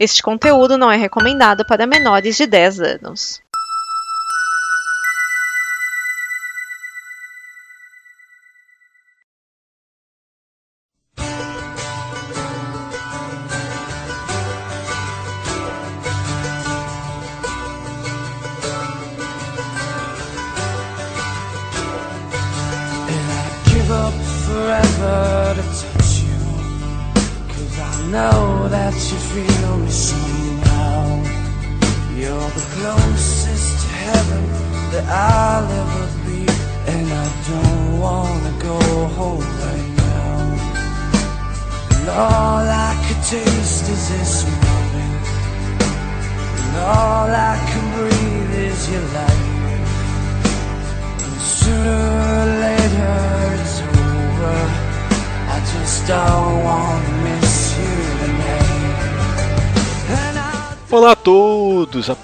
Este conteúdo não é recomendado para menores de 10 anos.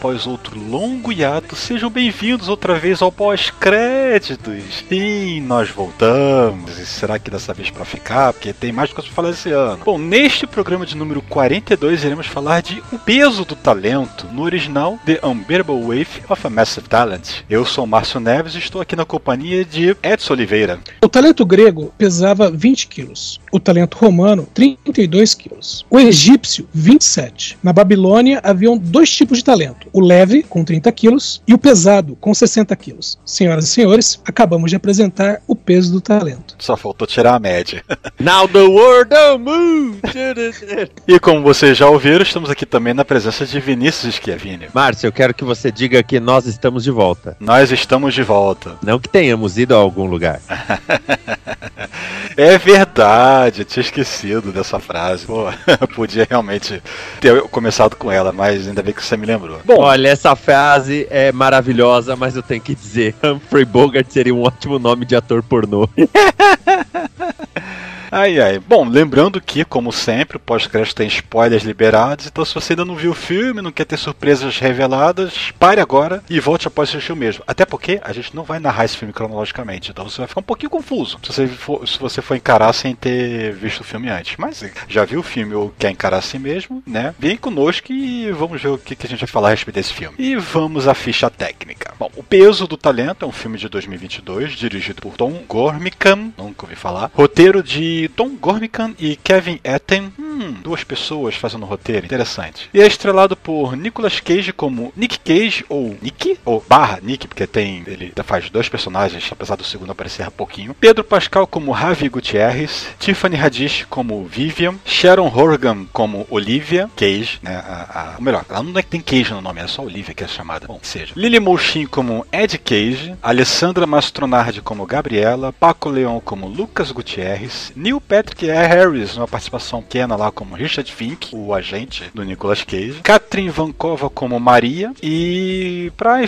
Após outro longo hiato, sejam bem-vindos outra vez ao pós-créditos. Sim, nós voltamos. E será que dessa vez para ficar? Porque tem mais coisas para falar esse ano. Bom, neste programa de número 42, iremos falar de O Peso do Talento, no original The Unbearable Weight of a Massive Talent. Eu sou o Márcio Neves e estou aqui na companhia de Edson Oliveira. O talento grego pesava 20 quilos, o talento romano 32 quilos, o egípcio 27. Na Babilônia haviam dois tipos de talento, o leve com 30 quilos e o pesado com 60 quilos. Senhoras e senhores, acabamos de apresentar o peso do talento. Só faltou tirar a média. Now the world don't move. E como vocês já ouviram, estamos aqui também na presença de Vinícius Schiavini. Márcio, eu quero que você diga que nós estamos de volta. Nós estamos de volta. Não que tenhamos ido a algum lugar. É verdade, eu tinha esquecido dessa frase. Pô, podia realmente ter começado com ela, mas ainda bem que você me lembrou. Bom, Olha, essa frase é maravilhosa, mas eu tenho que dizer, Humphrey Bogart seria um ótimo nome de ator pornô. ai ai. Bom, lembrando que, como sempre, o pós-crédito tem spoilers liberados, então se você ainda não viu o filme, não quer ter surpresas reveladas, pare agora e volte após assistir o mesmo. Até porque a gente não vai narrar esse filme cronologicamente, então você vai ficar um pouquinho confuso se você for, se você for encarar sem ter visto o filme antes. Mas já viu o filme ou quer encarar assim mesmo, né? Vem conosco e vamos ver o que, a gente vai falar a respeito desse filme. E vamos à ficha técnica. Bom, O Peso do Talento é um filme de 2022, dirigido por Tom Gormican, nunca ouvi falar. Roteiro de Tom Gormican e Kevin Etten. Hum, duas pessoas fazendo roteiro, interessante. E é estrelado por Nicolas Cage como Nick Cage, ou Nick, ou barra Nick, porque tem ele faz dois personagens, apesar do segundo aparecer pouquinho. Pedro Pascal como Ravi Gutierrez, Tiffany Haddish como Vivian, Sharon Horgan como Olivia Cage, né, a, a, ou melhor, ela não é que tem Cage no nome, é só Olivia que é chamada. Bom, seja. Lily Moushin como Ed Cage, Alessandra Mastronardi como Gabriela, Paco Leon como Lucas Gutierrez, Neil Patrick Harris, numa participação pequena lá como Richard Fink, o agente do Nicolas Cage, Katrin Vankova como Maria e pra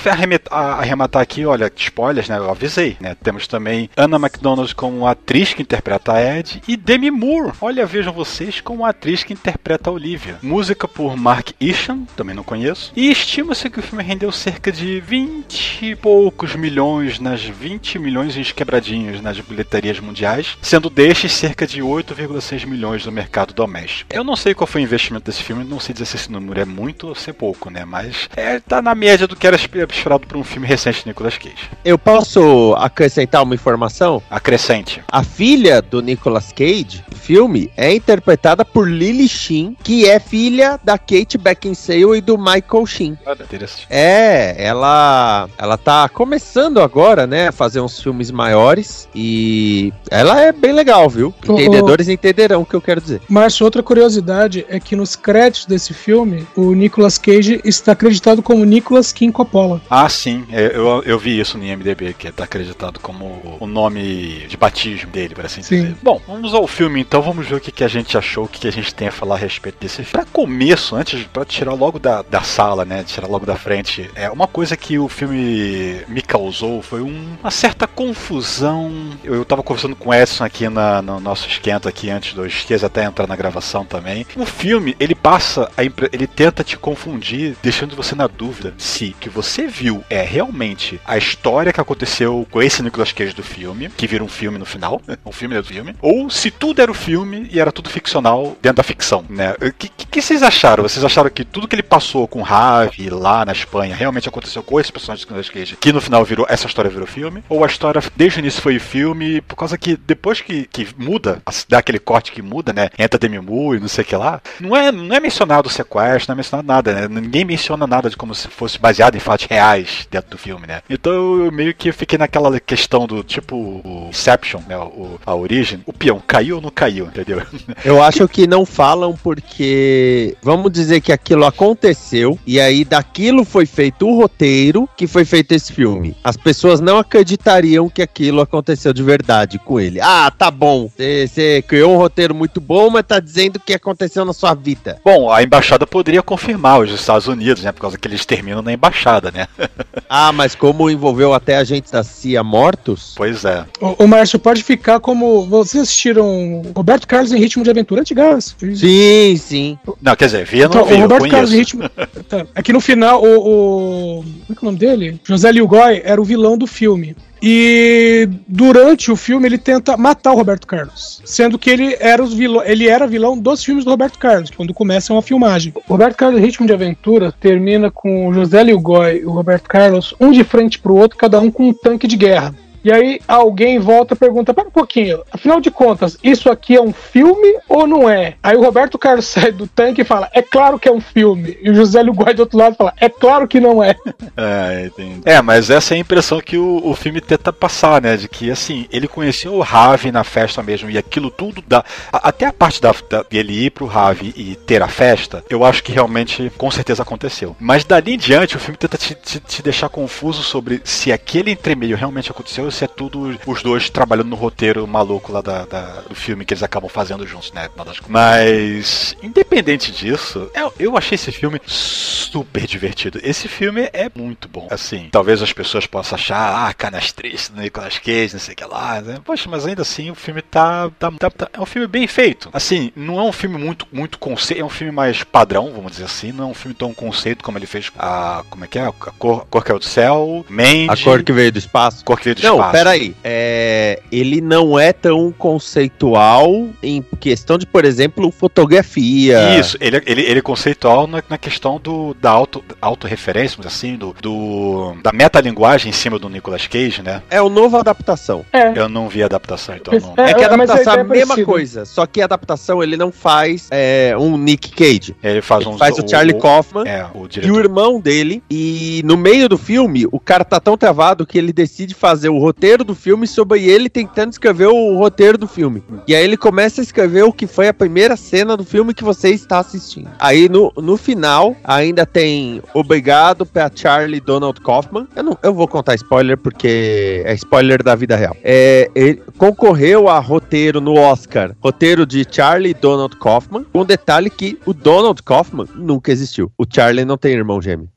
arrematar aqui, olha, spoilers, né, eu avisei, né, temos também Anna McDonald como atriz que interpreta a Ed e Demi Moore, olha, vejam vocês, como atriz que interpreta a Olivia. Música por Mark Isham, também não conheço, e estima-se que o filme rendeu cerca de 20 e poucos milhões, nas 20 milhões e quebradinhos nas bilheterias mundiais, sendo destes cerca de 8,6 milhões no mercado doméstico. Eu não sei qual foi o investimento desse filme, não sei dizer se esse número é muito ou se é pouco, né? Mas é, tá na média do que era esp- esperado por um filme recente de Nicolas Cage. Eu posso acrescentar uma informação? Acrescente. A filha do Nicolas Cage, filme, é interpretada por Lily Sheen, que é filha da Kate Beckinsale e do Michael Sheen. Interessante. É, ela ela tá começando agora, né, a fazer uns filmes maiores e ela é bem legal, viu? Entendedores entenderão o que eu quero dizer. Márcio, outra curiosidade é que nos créditos desse filme, o Nicolas Cage está acreditado como Nicolas King Coppola. Ah, sim, é, eu, eu vi isso no IMDB, que tá acreditado como o nome de batismo dele, por assim Sim. dizer. Bom, vamos ao filme então, vamos ver o que, que a gente achou, o que, que a gente tem a falar a respeito desse filme. Pra começo, antes, pra tirar logo da, da sala, né, tirar logo da frente, é uma coisa que o filme me causou foi um- uma certa confusão. Eu, eu tava conversando com o Edson aqui na, no, nosso esquenta aqui antes do esqueça até entrar na gravação também. O filme, ele passa, a impre- ele tenta te confundir, deixando você na dúvida se o que você viu é realmente a história que aconteceu com esse Nicolas Cage do filme, que vira um filme no final, um filme dentro do filme, ou se tudo era o filme e era tudo ficcional dentro da ficção, né? O que, que, que vocês acharam? Vocês acharam que tudo que ele passou com Ravi lá na Espanha realmente aconteceu com esse personagem do Nicolas Cage, que no final virou, essa história virou filme? Ou a história desde o início foi filme, por causa que depois que, que muda, dá aquele corte que muda, né? Entra Demi Moore e não sei o que lá, não é, não é mencionado o sequestro, não é mencionado nada, né? Ninguém menciona nada de como se fosse baseado em fatos reais dentro do filme, né? Então eu meio que fiquei naquela questão do tipo o Inception, né? O, a origem. O peão caiu ou não caiu, entendeu? Eu acho que não falam porque vamos dizer que aquilo aconteceu e aí daquilo foi feito o roteiro que foi feito esse filme. As pessoas não acreditariam que aquilo aconteceu de verdade com ele. Ah, tá bom. Você criou um roteiro muito bom, mas tá dizendo o que aconteceu na sua vida. Bom, a embaixada poderia confirmar os Estados Unidos, né? Por causa que eles terminam na embaixada, né? Ah, mas como envolveu até agentes da CIA mortos? Pois é. O, o Márcio pode ficar como. Vocês assistiram Roberto Carlos em Ritmo de Aventura antigas? Sim, sim. Não, quer dizer, vi, eu Então, não vi, o eu Roberto Carlos em ritmo. Tá. É que no final, o, o. Como é que é o nome dele? José Lilgoy era o vilão do filme. E durante o filme ele tenta matar o Roberto Carlos, sendo que ele era, os vilão, ele era vilão dos filmes do Roberto Carlos, quando começam a filmagem. O Roberto Carlos Ritmo de Aventura termina com o José Lilgoy e o Roberto Carlos, um de frente pro outro, cada um com um tanque de guerra. E aí alguém volta e pergunta: Pera um pouquinho, afinal de contas, isso aqui é um filme ou não é? Aí o Roberto Carlos sai do tanque e fala: É claro que é um filme. E o José Lugoi do outro lado fala: É claro que não é. É, entendi. É, mas essa é a impressão que o, o filme tenta passar, né? De que, assim, ele conheceu o Ravi na festa mesmo, e aquilo tudo dá. a- até a parte da, da- dele ir pro Ravi e ter a festa, eu acho que realmente, com certeza, aconteceu. Mas dali em diante, o filme tenta te, te- te deixar confuso sobre se aquele entremeio realmente aconteceu ou se é tudo os dois trabalhando no roteiro maluco lá da, da- do filme que eles acabam fazendo juntos, né? Mas, independente disso, eu, eu achei esse filme super divertido. Esse filme é muito bom. Assim, talvez as pessoas possam achar, ah, canastrice do Nicolas Cage, não sei o que lá, né? Poxa, mas ainda assim o filme tá, tá, tá- tá- É um filme bem feito. Assim, não é um filme muito, muito conceito, é um filme mais padrão, vamos dizer assim. Não é um filme tão conceito como ele fez a. Como é que é? A Cor, Cor que é do Céu, Mandy. A cor que veio do espaço. Cor que veio do Não, espaço. peraí. É, ele não é tão conceitual em questão de, por exemplo, fotografia. Isso, ele, ele, ele é conceitual na, na questão do, da auto, autorreferência, vamos dizer assim, do, do, da metalinguagem em cima do Nicolas Cage, né? É o novo adaptação. É. Eu não vi a adaptação, então não. É, que a É, mas a adaptação é a é mesma parecida. coisa, só que a adaptação ele não faz é, um Nick Cage. Ele faz Ele uns. faz o Charlie Kaufman É, o e o irmão dele. E no meio do filme, o cara tá tão travado que ele decide fazer o roteiro do filme sobre ele tentando escrever o roteiro do filme. E aí ele começa a escrever o que foi a primeira cena do filme que você está assistindo. Aí no, no final, ainda tem Obrigado pra Charlie Donald Kaufman. Eu não eu vou contar spoiler porque é spoiler da vida real. É, ele concorreu a roteiro no Oscar. Roteiro de Charlie Donald Kaufman. Com detalhe que o Donald Kaufman nunca existiu. O Charlie não tem irmão gêmeo.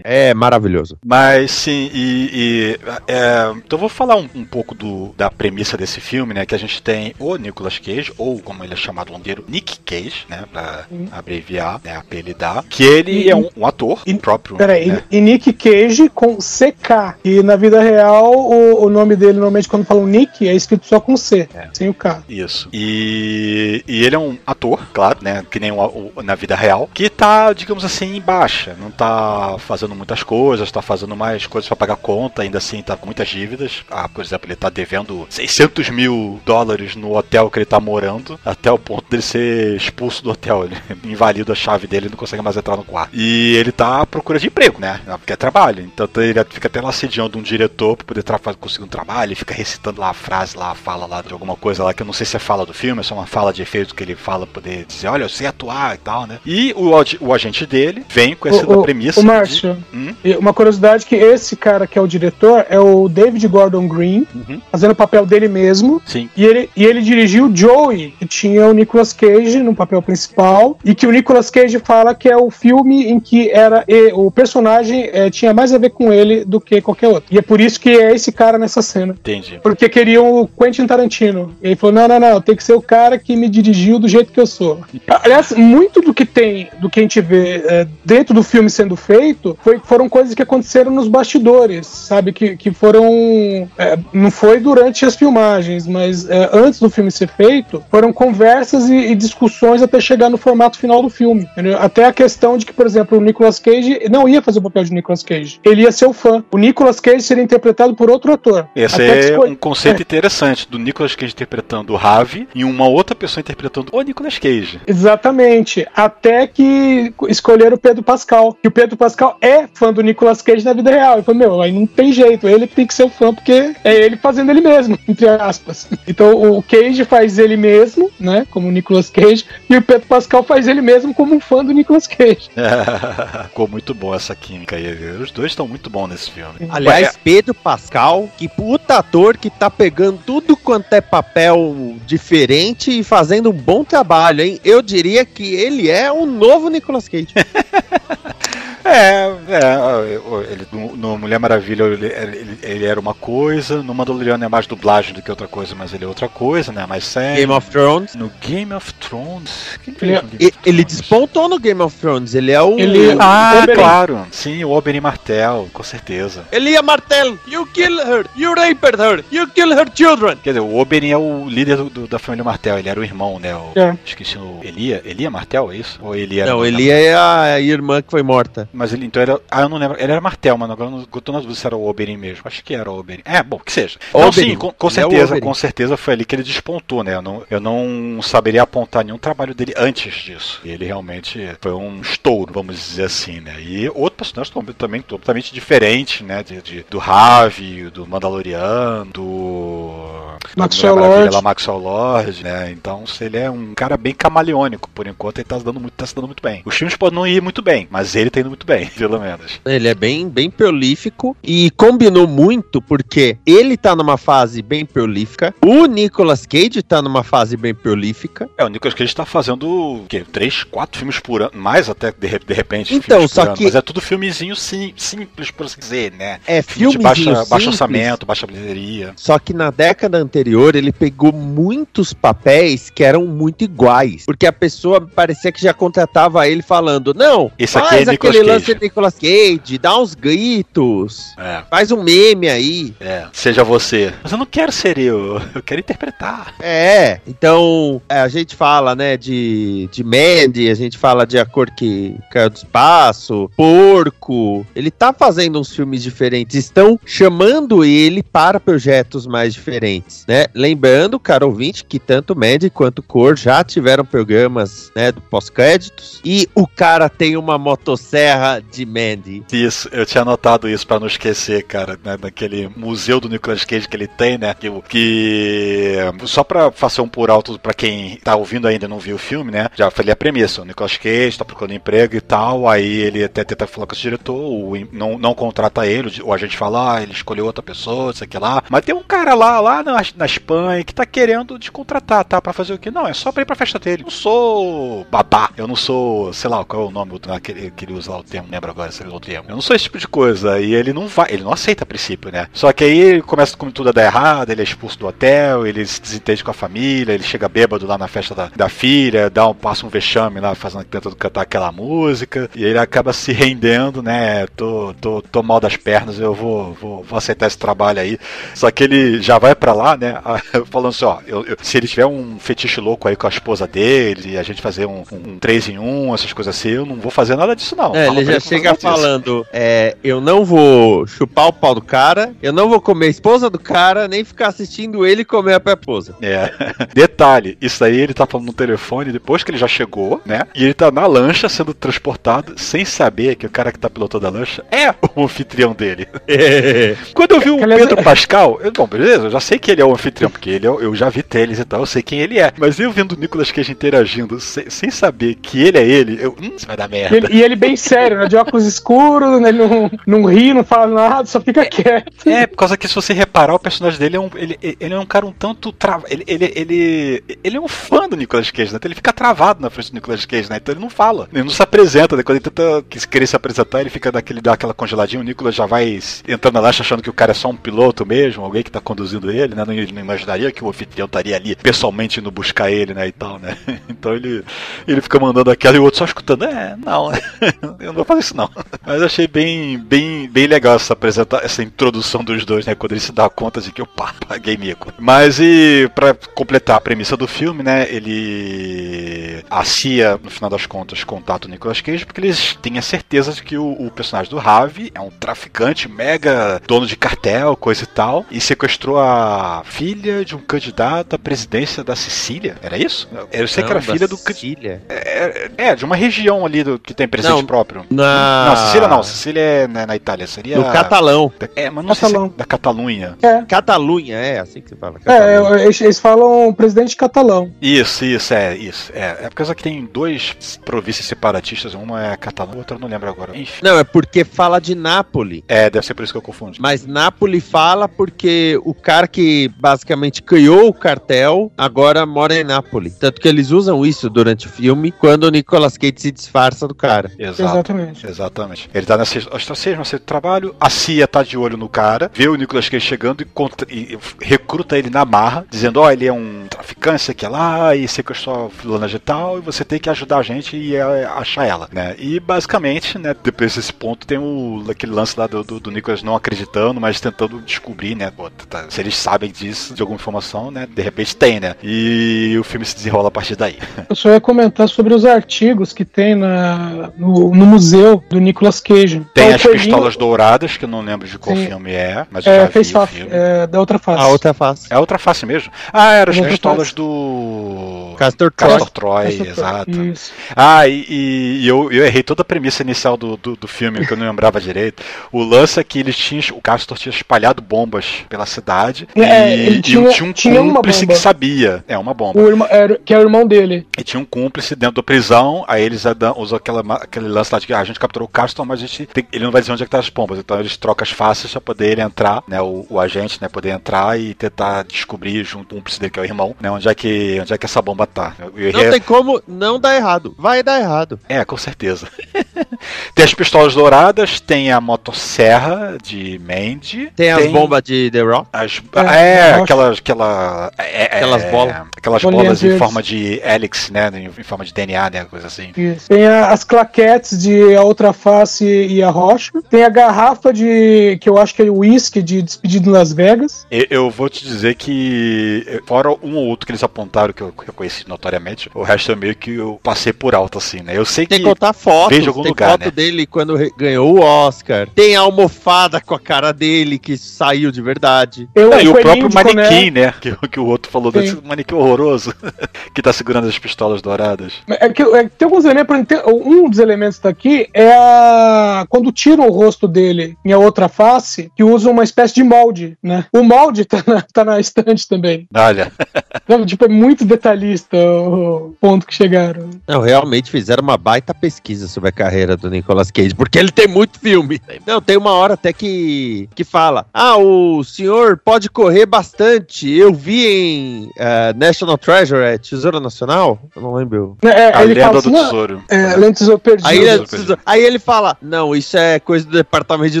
É maravilhoso. Mas sim, e. e, é, então eu vou falar um, um pouco do, da premissa desse filme, né? Que a gente tem o Nicolas Cage, ou como ele é chamado no inteiro, Nick Cage, né? Pra abreviar, né? Apelidar. Que ele E- é um, um ator e- próprio. Peraí, né? e, Nick Cage com CK. E na vida real, o, o nome dele, normalmente, quando falam Nick, é escrito só com C, É. sem o K. Isso. E, e ele é um ator, claro, né? Que nem o, o- na vida real, que tá, digamos assim, em baixa. Não tá fazendo muitas coisas, tá fazendo mais coisas pra pagar conta, ainda assim tá com muitas dívidas. Ah, por exemplo, ele tá devendo 600 mil dólares no hotel que ele tá morando, até o ponto dele ser expulso do hotel. Ele invalida a chave dele e não consegue mais entrar no quarto. E ele tá à procura de emprego, né? Porque é trabalho. Então ele fica até lá assediando um diretor pra poder conseguir um trabalho. Ele fica recitando lá a frase, lá a fala lá de alguma coisa lá que eu não sei se é fala do filme, é só uma fala de efeito que ele fala pra poder dizer, olha, eu sei atuar e tal, né? E o, o agente dele vem com essa O- premissa. O Márcio, de- Hum? uma curiosidade que esse cara que é o diretor é o David Gordon Green, Uhum. fazendo o papel dele mesmo. Sim. E ele, e ele dirigiu Joey, que tinha o Nicolas Cage no papel principal, e que o Nicolas Cage fala que é o filme em que era e- o personagem eh, tinha mais a ver com ele do que qualquer outro. E é por isso que é esse cara nessa cena. Entendi. Porque queriam o Quentin Tarantino. E ele falou: não, não, não, tem que ser o cara que me dirigiu do jeito que eu sou. Aliás, muito do que tem, do que a gente vê eh, dentro do filme sendo feito, foi- foram coisas que aconteceram nos bastidores, sabe? Que, que foram. Eh, não foi durante as filmagens, mas eh, antes do filme ser feito, foram conversas e, e discussões até chegar no formato final do filme. entendeu? Até a questão de que, por exemplo, o Nicolas Cage não ia fazer o papel de Nicolas Cage. Ele ia ser o fã. O Nicolas Cage seria interpretado por outro ator. Esse é escolhe- um conceito interessante do Nicolas Cage interpretando o Ravi e uma outra pessoa interpretando o Nicolas Cage. Exatamente. Até que escolheram o Pedro Pascal. E o Pedro Pascal é fã do Nicolas Cage na vida real. Ele falou, meu, aí não tem jeito. Ele tem que ser o fã, porque é ele fazendo ele mesmo, entre aspas. Então o Cage faz ele mesmo, né? Como o Nicolas Cage, e o Pedro Pascal faz ele mesmo como um fã do Nicolas Cage. Ficou muito boa essa química aí. Os dois estão muito bons nesse filme. Aliás, Pedro Pascal, que puta ator que tá pegando tudo quanto é papel diferente e fazendo um bom trabalho, hein? Eu diria que ele é o novo Nicolas Cage. É, é, ele, no, Mulher Maravilha ele, ele- ele era uma coisa, no Mandaloriano é mais dublagem do que outra coisa, mas ele é outra coisa, né? Mais sério. Game of Thrones. No Game of Thrones. O que ele, Ele- fez no Game E- of Ele Thrones? despontou no Game of Thrones. Ele é o. Ele- Ah, Oberyn. claro. Sim, o Oberyn Martel, com certeza. Elia Martell, you kill her, you raped her, you kill her children. Quer dizer, o Oberyn é o líder do- do- da família Martel, ele era o irmão, né? O, É. Esqueci o. Elia? Elia Martel, é isso? Ou ele era. Não, Elia é a irmã que foi morta. Mas ele então era. Ah, eu não lembro. Ele era Martel, mas agora eu não eu tô na dúvida se era o Oberyn mesmo. Acho que era o Oberyn. É, bom, que seja. Não, Oberyn. sim, com, com é certeza, Oberyn. com certeza foi ali que ele despontou, né? Eu não, eu não saberia apontar nenhum trabalho dele antes disso. E ele realmente foi um estouro, vamos dizer assim, né? E outro personagem também totalmente diferente, né? De, de- do Ravi, do Mandaloriano, do. Maxwell Maravilha Lord. lá, Maxwell Lord, né? Então, se ele é um cara bem camaleônico, por enquanto ele tá se dando muito, tá se dando muito bem. Os filmes podem não ir muito bem, mas ele tá indo muito bem, pelo menos. Ele é bem, bem prolífico e combinou muito porque ele tá numa fase bem prolífica, o Nicolas Cage tá numa fase bem prolífica. É, o Nicolas Cage tá fazendo o quê? Três, quatro filmes por ano, mais até de, de repente. Então, só que- Mas é tudo filmezinho sim, simples, por assim dizer, né? É Filme filme de baixa, baixo orçamento, baixa bilheteria. Só que na década anterior ele pegou muitos papéis que eram muito iguais. Porque a pessoa parecia que já contratava ele falando: Não, Esse aqui faz é aquele Nicolas lance Cage." de Nicolas Cage, dá uns gritos, É, faz um meme aí. é. Seja você. Mas eu não quero ser eu, eu quero interpretar. É, então é, a gente fala, né, de, de Mandy, a gente fala de A Cor que Caiu do Espaço, Porco. Ele tá fazendo uns filmes diferentes, estão chamando ele para projetos mais diferentes, né? Lembrando, cara ouvinte, que tanto Mandy quanto Cor já tiveram programas, né, do pós-créditos. E o cara tem uma motosserra de Mandy. Isso, eu tinha anotado isso pra não esquecer, cara, né, daquele museu do Nicolas Cage que ele tem, né, que, que só pra fazer um por alto pra quem tá ouvindo ainda e não viu o filme, né, já falei a premissa, o Nicolas Cage tá procurando emprego e tal, aí ele até tenta falar com diretor, o, im- não, não contrata ele, o agente fala, ah, ele escolheu outra pessoa, aqui lá, mas tem um cara lá, lá na, na Espanha que tá querendo te contratar, tá, pra fazer o quê? Não, é só pra ir pra festa dele. Eu não sou babá, eu não sou, sei lá, qual é o nome que ele usa lá o termo, não lembro agora se ele o termo. Eu não sou esse tipo de coisa, e ele não vai, ele não aceita a princípio, né? Só que aí ele começa com tudo a dar errado, ele é expulso do hotel, ele se desentende com a família, ele chega bêbado lá na festa da, da filha, dá um, passa um vexame lá, fazendo, tentando cantar aquela música, e ele acaba se rendendo, né? Tô, tô, tô mal das pernas, eu vou, vou, vou aceitar esse trabalho aí. Só que ele já vai pra lá, né? Falando assim, ó, eu- eu- se ele tiver um fetiche louco aí com a esposa dele, e a gente fazer um, um, um 3 em 1, essas coisas assim, eu não vou fazer nada disso, não. É, ele já chega falando: é, eu não vou chupar o pau do cara, eu não vou comer a esposa do cara, nem ficar assistindo ele comer a esposa. É. Detalhe, isso aí ele tá falando no telefone depois que ele já chegou, né? E ele tá na lancha sendo transportado sem saber que o cara que tá pilotando a lancha é o anfitrião dele. Quando eu vi o Pedro Pascal, eu, bom, beleza, eu já sei que ele é o anfitrião, porque ele é o- eu já vi teles e tal, eu sei quem ele é. Mas eu vendo o Nicolas Cage interagindo sem, sem saber que ele é ele, eu. Hum, isso vai dar E merda. ele, e ele bem sério, né? De óculos escuros, né? ele não, não ri, não fala nada, só fica quieto. É, por causa que se você reparar, o personagem dele é um. Ele, ele é um cara um tanto travado. Ele, ele, ele, ele é um fã do Nicolas Cage, né? Então ele fica travado na frente do Nicolas Cage, né? Então ele não fala. Ele não se apresenta, né? Quando ele tenta que- querer se apresentar, ele fica daquele, dá aquela congeladinha, o Nicolas já vai entrando na lancha achando que o cara é só um piloto mesmo, alguém que tá conduzindo ele, né? Não, ele não imaginaria que o anfitrião estaria ali pessoalmente indo buscar ele, né? E tal, né? Então ele, ele fica mandando aquela e o outro só escutando. É, não, eu não vou fazer isso não. Mas achei bem, bem, bem legal essa apresenta essa introdução dos dois, né? Quando ele se dá conta de que, opa, paguei mico. Mas e pra completar a premissa do filme, né? Ele. A CIA, no final das contas, contata o Nicolas Cage porque eles têm a certeza de que o, o personagem do Ravi é um traficante mega dono de cartel, coisa e tal, e sequestrou a filha de um candidato à presidência da Sicília. Era isso? Eu sei que era Não, da filha do. Sicília. É, é, de uma região ali do, que tem presidente Não, próprio. Na... Não, Sicília não. Sicília é na, na Itália. Seria. No catalão. É, mas não sei se Catalão. é da Catalunha. É. Catalunha, é assim que você fala. É, Catalunha. eles, eles falam presidente catalão. Isso, isso, é, isso. É, é por causa que tem dois províncias separatistas, uma é catalã, outra eu não lembro agora. Enfim. Não, é porque fala de Nápoles. É, deve ser por isso que eu confundi. Mas Nápoles fala porque o cara que basicamente criou o cartel agora mora em Nápoles. Tanto que eles usam isso durante o filme quando o Nicolas Cage se disfarça do cara. Exato. Exatamente. Exatamente. Ele tá nessa estratégia, nesse trabalho, a CIA tá de olho no cara, vê o Nicolas Cage chegando e, contra- e recruta ele na marra, dizendo, ó, ele é um traficante, sei que é lá, e sequestrou a fulana de tal, e você tem que ajudar a gente e é, achar ela, né? E basicamente, né, depois desse ponto tem o, aquele lance lá do, do, do Nicolas não acreditando, mas tentando descobrir, né, pô, tá- se eles sabem disso, de alguma informação, né, de repente tem, né? E o filme se desenrola a partir daí. Eu só ia comentar sobre os artigos que tem na, no, no museu do Nicolas Cage. Tem as pistolas douradas, que eu não lembro de qual Sim. filme é, mas eu É, já vi fez o face, filme. é, da outra face. A outra face. É outra face mesmo? Ah, eram as pistolas face. do. Castor Troy. Castor Troy, Essa- exato. Isso. Ah, e, e- e eu, eu errei toda a premissa inicial do, do, do filme, que eu não lembrava direito. O lance é que eles tinham. O Castor tinha espalhado bombas pela cidade. É, e, ele e tinha- tinha um tinha cúmplice que sabia. É, uma bomba. O irmão, era- que é o irmão dele. E tinha um cúmplice dentro da prisão, aí eles usam aquela, aquele lance lá de que ah, a gente capturou o Castor, mas a gente tem- ele não vai dizer onde é que tá as bombas. Então eles trocam as faces pra poder ele entrar, né? O, o agente, né? Poder entrar e tentar descobrir junto com o cúmplice dele, que é o irmão, né? Onde é que, onde é que essa bomba tá. Eu errei- Não tem como não dar errado. Vai dar errado. É, com certeza. tem as pistolas douradas, tem a motosserra de Mandy. Tem as bombas de The Rock. As, É, é, rocha. aquelas. Aquela, é, é, Aquelas é, bolas. Aquelas Bolinhas bolas em verdes. forma de helix, né? Em, em forma de DNA, né? Coisa assim. Isso. Tem a- as claquetes de A Outra Face e a Rocha. Tem a garrafa de. que eu acho que é o uísque de Despedido em Las Vegas. Eu, eu vou te dizer que, fora um ou outro que eles apontaram que eu reconheci notoriamente, o resto é meio que eu passei por alto, assim, né? Eu sei Tem que. que contar fotos. vejo em algum tem lugar, foto né? dele quando ganhou o Oscar. Tem a almofada com a cara dele que saiu de verdade. Eu, Ah, e o próprio Coné. manequim, né? Que, que o outro falou Sim. desse manequim horroroso que tá segurando as pistolas douradas. É que, é tem alguns elementos, tem- um dos elementos daqui é a, quando tiram o rosto dele em a outra face, que usa uma espécie de molde, né? O molde tá na, tá na estante também. Olha, Sabe? Tipo, é muito detalhista o ponto que chegaram. Não, realmente fizeram uma baita pesquisa sobre a carreira do Nicolas Cage, porque ele tem muito filme. Não, tem uma hora até que, que fala: Ah, o senhor pode correr bastante. Eu vi em eh, National Treasure, é Tesouro Nacional? Eu não lembro. É, a ele lenda do assim, não, tesouro. é, lentes ou perdido. Aí ele, Tesouro Perdido. aí ele fala: Não, isso é coisa do departamento de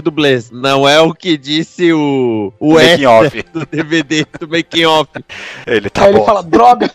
dublês. Não é o que disse o, o Making extra off. do DVD do Making Off. Ele tá Aí ele bom. fala, droga.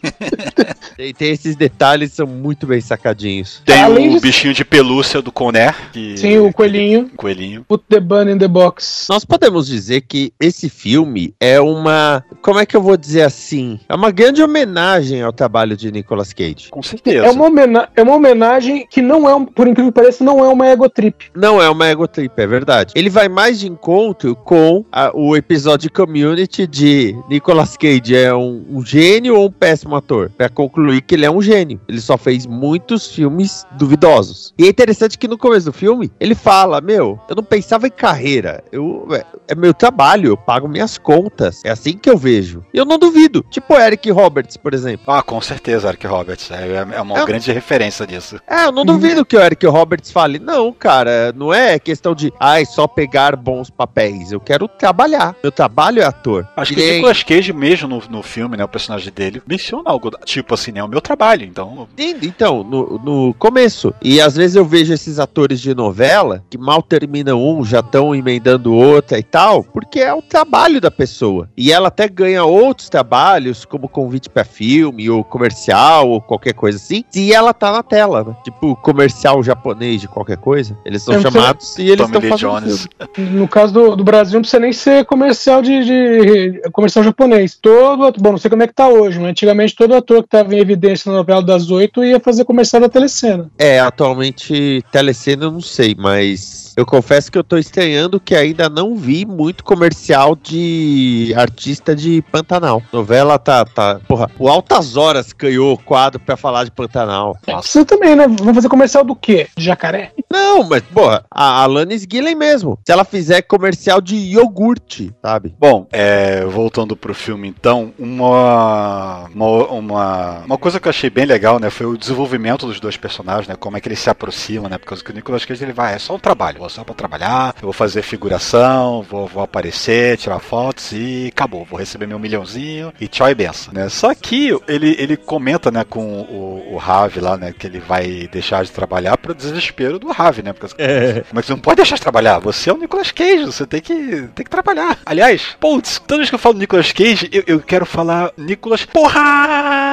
Tem, tem esses detalhes são muito bem sacadinhos. Tem Além o disso- bichinho de pelúcia do Conner. Que... Sim, o coelhinho. coelhinho. Put the bunny in the box. Nós podemos dizer que esse filme é uma. Como é que eu vou dizer assim? É uma grande homenagem ao trabalho de Nicolas Cage. Com certeza. É uma, homena- é uma homenagem que não é, um- por incrível que pareça, não é uma ego trip. Não é uma ego trip, é verdade. Ele vai mais de encontro com a- o episódio Community de Nicolas Cage é um, um gênio ou um péssimo ator? pra concluir que ele é um gênio. Ele só fez muitos filmes duvidosos. E é interessante que no começo do filme, ele fala, meu, eu não pensava em carreira, eu, é, é meu trabalho, eu pago minhas contas, é assim que eu vejo. E eu não duvido, tipo o Eric Roberts, por exemplo. Ah, com certeza, Eric Roberts. É, é uma É. grande referência disso. É, eu não duvido que o Eric Roberts fale, não, cara, não é questão de, ai, só pegar bons papéis, eu quero trabalhar, meu trabalho é ator. Acho que o Nicolas Cage mesmo no, no filme, né, o personagem dele, menciona algo tipo assim, né, o meu trabalho, então... Então, no, no começo. E às vezes eu vejo esses atores de novela que mal terminam um, já estão emendando outra e tal, porque é o trabalho da pessoa. E ela até ganha outros trabalhos, como convite pra filme, ou comercial, ou qualquer coisa assim, se ela tá na tela, né? Tipo, comercial japonês de qualquer coisa. Eles são Eu não sei- chamados e eles Tommy estão fazendo Jones. No caso do, do Brasil, não precisa nem ser comercial de, de- comercial japonês. Todo ator- bom, não sei como é que tá hoje, mas antigamente todo ator que estava em evidência na novela das oito ia fazer comercial da telecena. É, atualmente telecena eu não sei, mas eu confesso que eu tô estranhando que ainda não vi muito comercial de artista de Pantanal. Novela tá, tá, porra, o Altas Horas ganhou quadro pra falar de Pantanal. É, precisa também, né? Vamos fazer comercial do quê? De jacaré? Não, mas, porra, a Alanis Gillen mesmo. Se ela fizer comercial de iogurte, sabe? Bom, é, voltando pro filme então, uma, uma, uma, uma coisa que eu achei bem legal, né, foi o desenvolvimento dos dois personagens, né, como é que eles se aproximam, né, porque o Nicolas Cage ele vai, é só um trabalho, vou só pra trabalhar, eu vou fazer figuração, vou, vou aparecer, tirar fotos e acabou, vou receber meu milhãozinho e tchau e benção, né. Só que ele, ele comenta, né, com o, o Ravi lá, né, que ele vai deixar de trabalhar pro desespero do Ravi, né, porque É. mas você não pode deixar de trabalhar. Você é o Nicolas Cage, você tem que, tem que trabalhar. Aliás, putz, toda vez que eu falo Nicolas Cage, eu, eu quero falar Nicolas Porra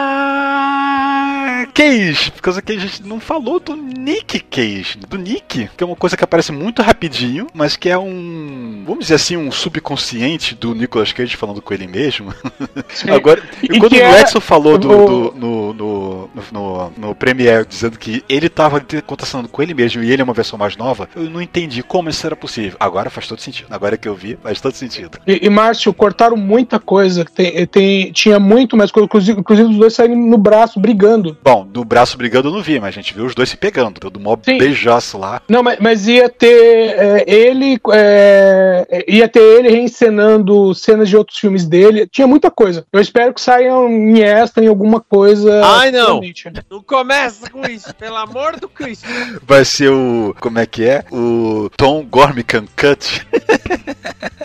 Cage. Por causa que a gente não falou do Nick Cage. Do Nick, que é uma coisa que aparece muito rapidinho, mas que é um. Vamos dizer assim, um subconsciente do Nicolas Cage falando com ele mesmo. Agora, E quando o é Edson falou do, do- no, no, no, no Premiere dizendo que ele estava contracionando com ele mesmo e ele é uma versão mais nova, eu não entendi como isso era possível. Agora faz todo sentido. Agora que eu vi, faz todo sentido. E, e, Márcio, cortaram muita coisa. Tem, tem- tinha muito mais coisa. Inclusive, inclusive os dois saíram no braço brigando. Bom, do braço brigando eu não vi, mas a gente viu os dois se pegando. Todo mó Sim. beijaço lá. Não, mas, mas ia ter é, ele. é, ia ter ele reencenando cenas de outros filmes dele. Tinha muita coisa. Eu espero que saiam em extra, em alguma coisa. Ai, não. Não começa com isso, pelo amor do Cristo. Vai ser o. Como é que é? O Tom Gormican Cut.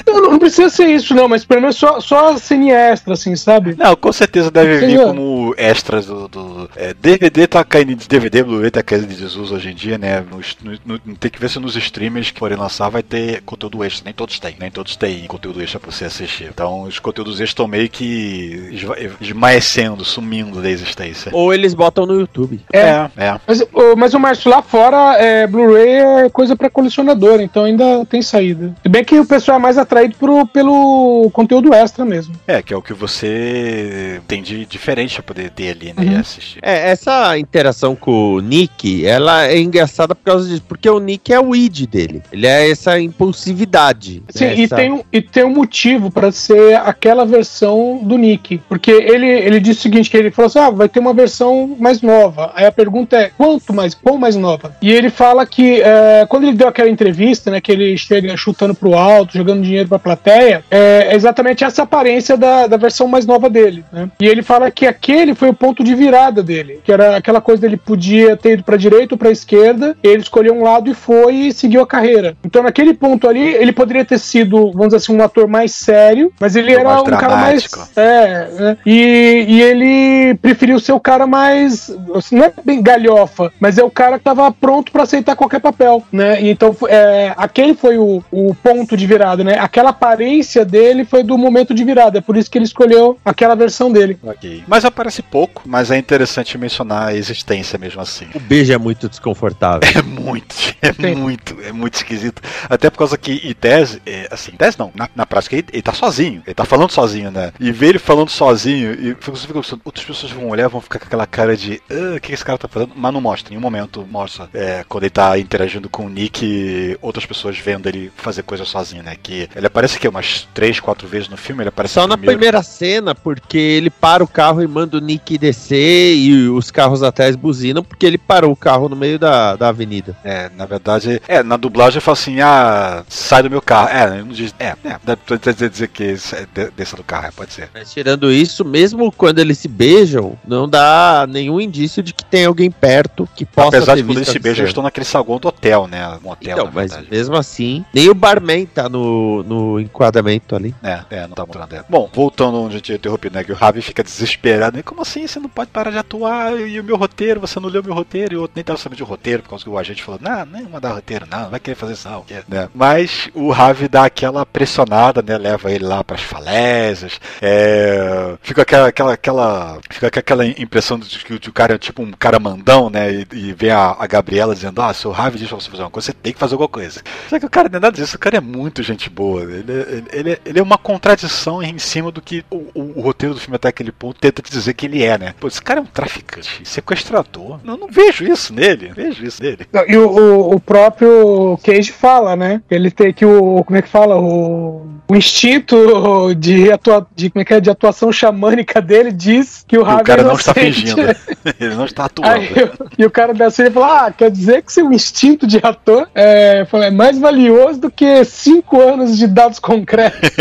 Não, não precisa ser isso, não, mas pelo menos só, só a cena extra, assim, sabe? Não, com certeza deve vir como extras do. do- é, DVD tá caindo de DVD, Blu-ray tá caindo de desuso hoje em dia, né? Nos- no- no- tem que ver se nos streamers que forem lançar vai ter conteúdo extra. Nem todos têm, nem todos têm conteúdo extra pra você assistir. Então os conteúdos extras estão meio que esva- esmaecendo, sumindo da existência. Ou eles botam no YouTube. É. é. Mas, o- mas o Márcio, lá fora, é, Blu-ray é coisa pra colecionador, então ainda tem saída. Se bem que o pessoal é mais atraído pro, pelo conteúdo extra mesmo. É, que é o que você tem de diferente pra poder ter ali, né? Uhum. E assistir. É, essa interação com o Nick, ela é engraçada por causa disso, porque o Nick é o id dele. Ele é essa impulsividade. Sim, né, e, essa- tem, um- e tem um motivo pra ser aquela versão do Nick. Porque ele, ele disse o seguinte: que ele falou assim: ah, vai ter uma versão mais nova. Aí a pergunta é: quanto mais, quão mais nova? E ele fala que é, quando ele deu aquela entrevista, né, que ele chega chutando pro alto, jogando dinheiro pra plateia, é exatamente essa aparência da, da versão mais nova dele. Né? E ele fala que aquele foi o ponto de virada dele, que era aquela coisa dele podia ter ido pra direita ou pra esquerda, ele escolheu um lado e foi e seguiu a carreira. Então naquele ponto ali, ele poderia ter sido, vamos dizer assim, um ator mais sério, mas ele era um cara mais. dramático. É, né? e, e ele preferiu ser o cara mais. assim, Não é bem galhofa, mas é o cara que tava pronto pra aceitar qualquer papel, né? E então, é, aquele foi o, o ponto de virada, né? Aquela aparência dele foi do momento de virada, é por isso que ele escolheu aquela versão dele. Ok. Mas aparece pouco, mas é interessante mencionar a existência mesmo assim. O beijo é muito desconfortável. É muito, é Sim. muito, é muito esquisito. Até por causa que, em tese, é, assim, em tese não, na, na prática ele, ele tá sozinho, ele tá falando sozinho, né? E ver ele falando sozinho, e você fica pensando, outras pessoas vão olhar, vão ficar com aquela cara de, "Ah, o que esse cara tá fazendo? Mas não mostra, em um momento mostra, é, quando ele tá interagindo com o Nick, outras pessoas vendo ele fazer coisa sozinho, né? Que Ele aparece aqui umas três, quatro vezes no filme. Ele aparece Só na primeiro. primeira cena, porque ele para o carro e manda o Nick descer e os carros atrás buzinam, porque ele parou o carro no meio da, da avenida. É, na verdade, é, na dublagem fala assim, ah, sai do meu carro. É, não diz, é, é, dizer, que é, de- desça do carro, é, pode ser. Mas tirando isso, mesmo quando eles se beijam, não dá nenhum indício de que tem alguém perto que possa Apesar de quando eles se beijam, eles estão naquele saguão do hotel, né? Um hotel, Então, mas mesmo assim, nem o barman tá no, no enquadramento ali. É, é, não tá mostrando. É. Bom, voltando onde eu tinha interrompido, né? Que o Ravi fica desesperado. Como assim? Você não pode parar de atuar? E o meu roteiro? Você não leu meu roteiro? E o outro nem tava sabendo de roteiro, por causa que o agente falou: Não, nem mandar roteiro, não, vai querer fazer sal. Né? Mas o Ravi dá aquela pressionada, né? Leva ele lá pras falésias. É, fica aquela, aquela, aquela, fica aquela impressão de que, o cara é tipo um cara mandão, né? E, e vem a, a Gabriela dizendo: Ah, se o Ravi diz pra você fazer uma coisa, você tem que fazer alguma coisa. Só que o cara não é nada disso, o cara é muito gente boa. Ele, é- ele, ele, é- ele é uma contradição em cima do que o, o- o roteiro do filme até aquele ponto tenta te dizer que ele é, né? Pô, esse cara é um traficante, sequestrador. Não, não vejo isso nele, vejo isso nele. Não, E o, o- o próprio Cage fala, né? Ele tem que o. Como é que fala? O, o instinto de, atua, de, como é que é, de atuação xamânica dele diz que o Ravi o cara é não está fingindo. ele não está atuando. Aí, eu- e o cara da cena fala: Ah, quer dizer que seu instinto de ator é, é mais valioso do que cinco anos de dados concretos.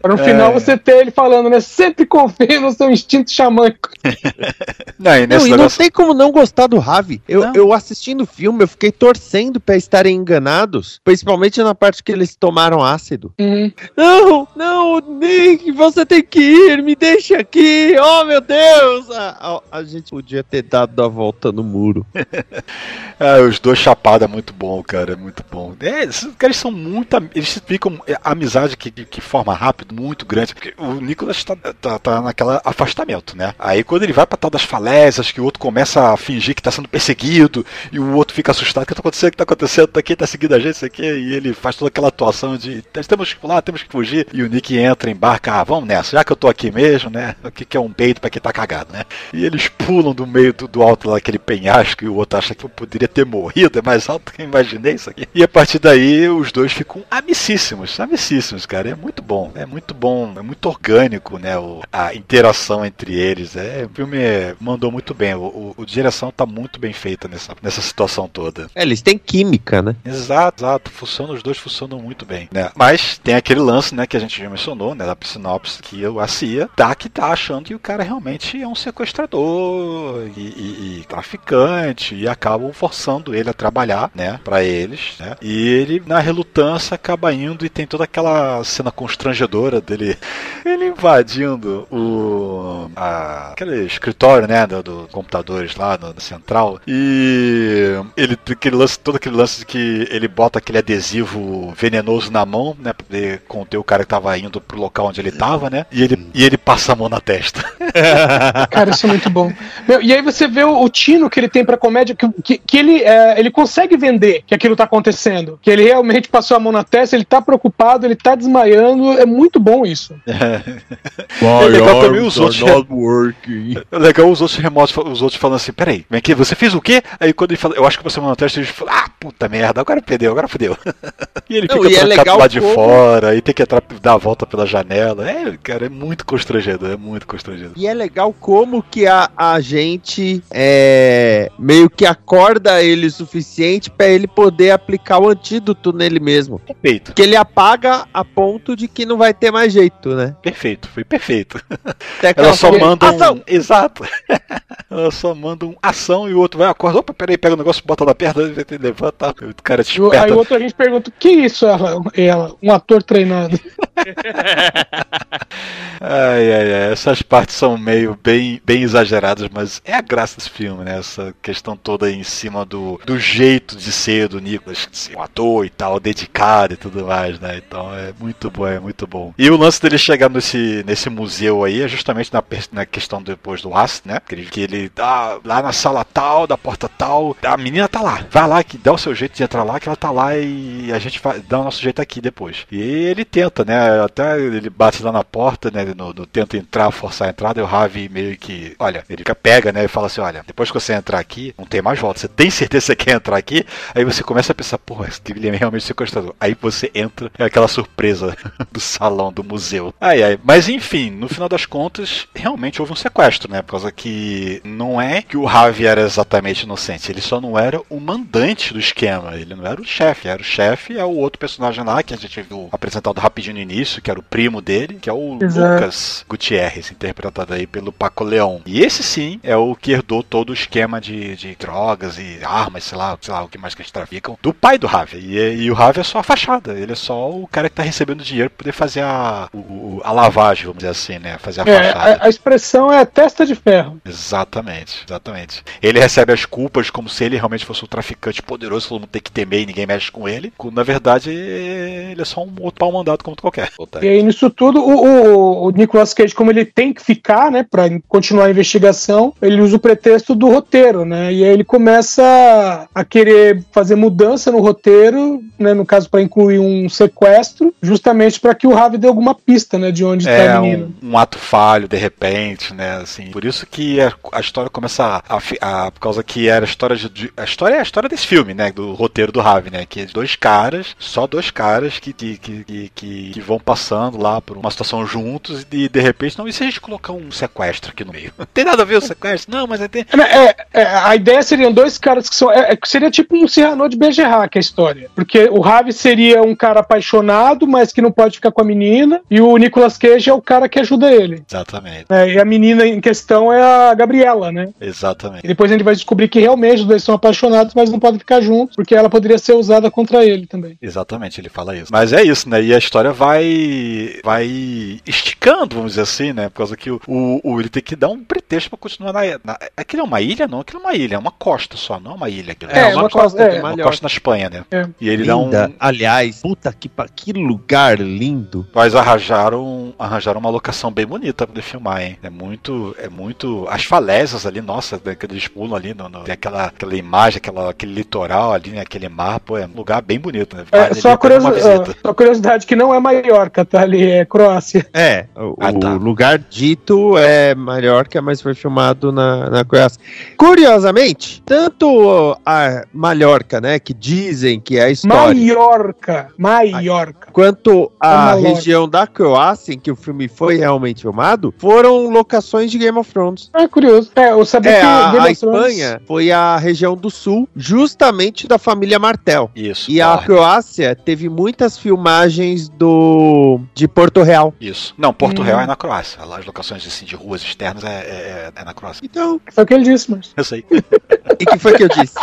Para no final você ter ele falando, né? Sempre confie no seu instinto xamânico. Não, e Não, e não tem como não gostar do Ravi. Eu, Não. eu assistindo o filme, eu fiquei torcendo pra estarem enganados, principalmente na parte que eles tomaram ácido. Uhum. Não, não, Nick, você tem que ir, me deixa aqui, oh meu Deus! A, a- a gente podia ter dado a volta no muro. Ah, os dois chapada é muito bom, cara, é muito bom. É, esses caras são muito. Eles ficam. é, A amizade que, que, que forma rápido, muito grande. Porque o Nicolas tá, tá, tá naquela afastamento, né? Aí quando ele vai pra tal das falésias, que o outro começa a fingir que tá sendo perseguido, e o outro fica assustado, o que tá acontecendo? O que tá acontecendo? Tá aqui, tá seguindo a gente, isso aqui, e ele faz toda aquela atuação de "Nós temos que pular, temos que fugir. E o Nick entra, embarca, ah, vamos nessa, já que eu tô aqui mesmo, né? O que, que é um peito pra quem tá cagado, né? E eles pulam do meio do, do alto daquele penhasco, e o outro acha que eu poderia ter morrido, é mais alto que eu imaginei isso aqui. E a partir daí, os dois ficam amicíssimos, amicíssimos, cara. É muito bom, é muito bom, é muito orgânico, né? O, a interação entre eles. É, filme é- mandou muito bem, o, o, o direção tá muito bem feita nessa, nessa situação toda. É, eles têm química, né? Exato, exato. Funciona, os dois funcionam muito bem. Né? Mas tem aquele lance, né, que a gente já mencionou, né, da sinopse, que a CIA tá que tá achando que o cara realmente é um sequestrador e, e- e traficante e acabam forçando ele a trabalhar, né, para eles, né? E ele na relutância acaba indo e tem toda aquela cena constrangedora dele, ele invadindo o a, aquele escritório, né, do, do computadores lá no, no central e ele tem aquele lance, todo aquele lance de que ele bota aquele adesivo venenoso na mão, né, pra poder conter o cara que tava indo pro local onde ele tava, né? E ele, e ele passa a mão na testa. Cara, isso é muito bom. Meu, e aí você vê o, o tino que ele tem pra comédia, que, que, que ele, é, ele consegue vender que aquilo tá acontecendo. Que ele realmente passou a mão na testa, ele tá preocupado, ele tá desmaiando. É muito bom isso. É legal também os outros. É legal os outros remotos, os outros falando assim, peraí, vem aqui, você fez o quê? Aí quando ele fala, eu acho que você mandou na testa, ele fala, ah, puta merda, agora perdeu, agora fodeu. e ele Não, fica e é trancado legal lá de como- fora, aí tem que entrar, dar a volta pela janela. É, cara, é muito constrangedor, é muito constrangedor. E é legal como que a, a gente é, meio que acorda ele o suficiente pra ele poder aplicar o antídoto nele mesmo. Perfeito, Que ele apaga a ponto de que não vai ter mais jeito, né? perfeito, foi perfeito. Ela só manda um. Ação! Exato. Ela só manda um ação e o outro vai, acorda, opa, peraí, pega o negócio, bota na perna, levanta, o cara E o- Aí o outro a gente pergunta: o que é isso, ela, ela? Um ator treinado. Ai, ai, ai, essas partes são meio bem, bem exageradas, mas é a graça desse filme, né? Essa questão toda em cima do, do jeito de ser do Nicolas, um ator e tal, dedicado e tudo mais, né? Então é muito bom, é muito bom. E o lance dele chegar nesse, nesse museu aí é justamente na, na questão depois do ácido, né? Que ele, que ele tá lá na sala tal, da porta tal, a menina tá lá, vai lá, que dá o seu jeito de entrar lá, que ela tá lá e a gente vai dar o nosso jeito aqui depois. E ele tenta, né? Até ele bate lá na porta, né? No, no- tenta entrar, forçar a entrada, e o Ravi meio que. Olha, ele fica- pega, né? E fala assim: olha, depois que você entrar aqui, não tem mais volta. Você tem certeza que você quer entrar aqui? Aí você começa a pensar, porra, esse Guilherme é realmente sequestrador. Aí você entra, é aquela surpresa do salão, do museu. Ai, ai. Mas enfim, no final das contas, realmente houve um sequestro, né? Por causa que não é que o Ravi era exatamente inocente, ele só não era o mandante do esquema, ele não era o chefe, era o chefe, é o outro personagem lá que a gente viu apresentado rapidinho no início, que era o primo dele, que é o Exato. Lucas Gutierrez, interpretado aí pelo Paco Leão. E esse sim é o que herdou todo o esquema de, de drogas e armas, sei lá, sei lá, o que mais que eles traficam, do pai do Ravi. E, e o Ravi é só a fachada, ele é só o cara que tá recebendo dinheiro pra poder fazer a, o- a lavagem, vamos dizer assim, né? Fazer a É, fachada. a, a expressão é testa de ferro. Exatamente, exatamente. Ele recebe as culpas como se ele realmente fosse um traficante poderoso, todo mundo tem que temer e ninguém mexe com ele. Quando, na verdade, ele é só um outro pau mandado como qualquer. E aí, nisso tudo, o, o, o Nicolas Cage, como ele tem que ficar, né, pra continuar a investigação, ele usa o pretexto do roteiro, né, e aí ele começa a querer fazer mudança no roteiro, né, no caso, pra incluir um sequestro, justamente pra que o Ravi dê alguma pista, né, de onde tá É a menina. um, um ato falho, de repente, né? Assim, por isso que a, a história começa a, a- Por causa que era a história de, de- A história é a história desse filme, né? Do roteiro do Ravi, né? Que é dois caras, só dois caras que, que, que, que- que vão passando lá por uma situação juntos e de repente, não, e se a gente colocar um sequestro aqui no meio? Não tem nada a ver o sequestro? Não, mas é tem. É, é, a ideia seriam dois caras que são. É, é, seria tipo um Cyrano de Bergerac a história. Porque o Ravi seria um cara apaixonado, mas que não pode ficar com a menina. E o Nicolas Cage é o cara que ajuda ele. Exatamente, né? e a menina em questão é a Gabriela, né? exatamente. E depois a gente vai descobrir que realmente os dois são apaixonados, mas não podem ficar juntos, porque ela poderia ser usada contra ele também. Exatamente, ele fala isso. Mas é isso, né? E a história vai vai esticando, vamos dizer assim, né? Por causa que o, o, o- ele tem que dar um pretexto pra continuar na, na. Aquilo é uma ilha? Não, aquilo é uma ilha, é uma costa só, não é uma ilha. Aquilo. É, uma, uma costa costa- é. uma costa na Espanha, né? É. E ele dá um. Linda. Aliás, puta que, que lugar lindo. Mas arranjaram, arranjaram uma locação bem bonita pra poder filmar, hein? É muito, é muito. As falésias ali, nossa, né, que eles pulam ali, no, no- tem aquela, aquela imagem, aquela, aquele litoral ali, né? Aquele mar, pô, é um lugar bem bonito, né? É, Vale só, ali a a pena uma curiosi- visita. ah, só curiosidade que não é Maiorca, tá ali, é Croácia. É, o, Ah, tá. o lugar dito é Mallorca, mas foi filmado na, na Croácia. Curiosamente, tanto a Mallorca, né, que dizem que é a história, Maiorca, Maiorca. quanto a Mallorca. região da Croácia em que o filme foi realmente filmado, foram locações de Game of Thrones. É curioso. É, eu sabia É, que a, Game a of Thrones- Espanha foi a região do sul, justamente da família Martel. Isso. E a. Croácia teve muitas filmagens do de Porto Real. Isso. Não, Porto Hum. Real é na Croácia. Lá as locações assim, de ruas externas é, é, é na Croácia. Então, Foi o que ele disse, mas. Eu sei. e que foi que eu disse?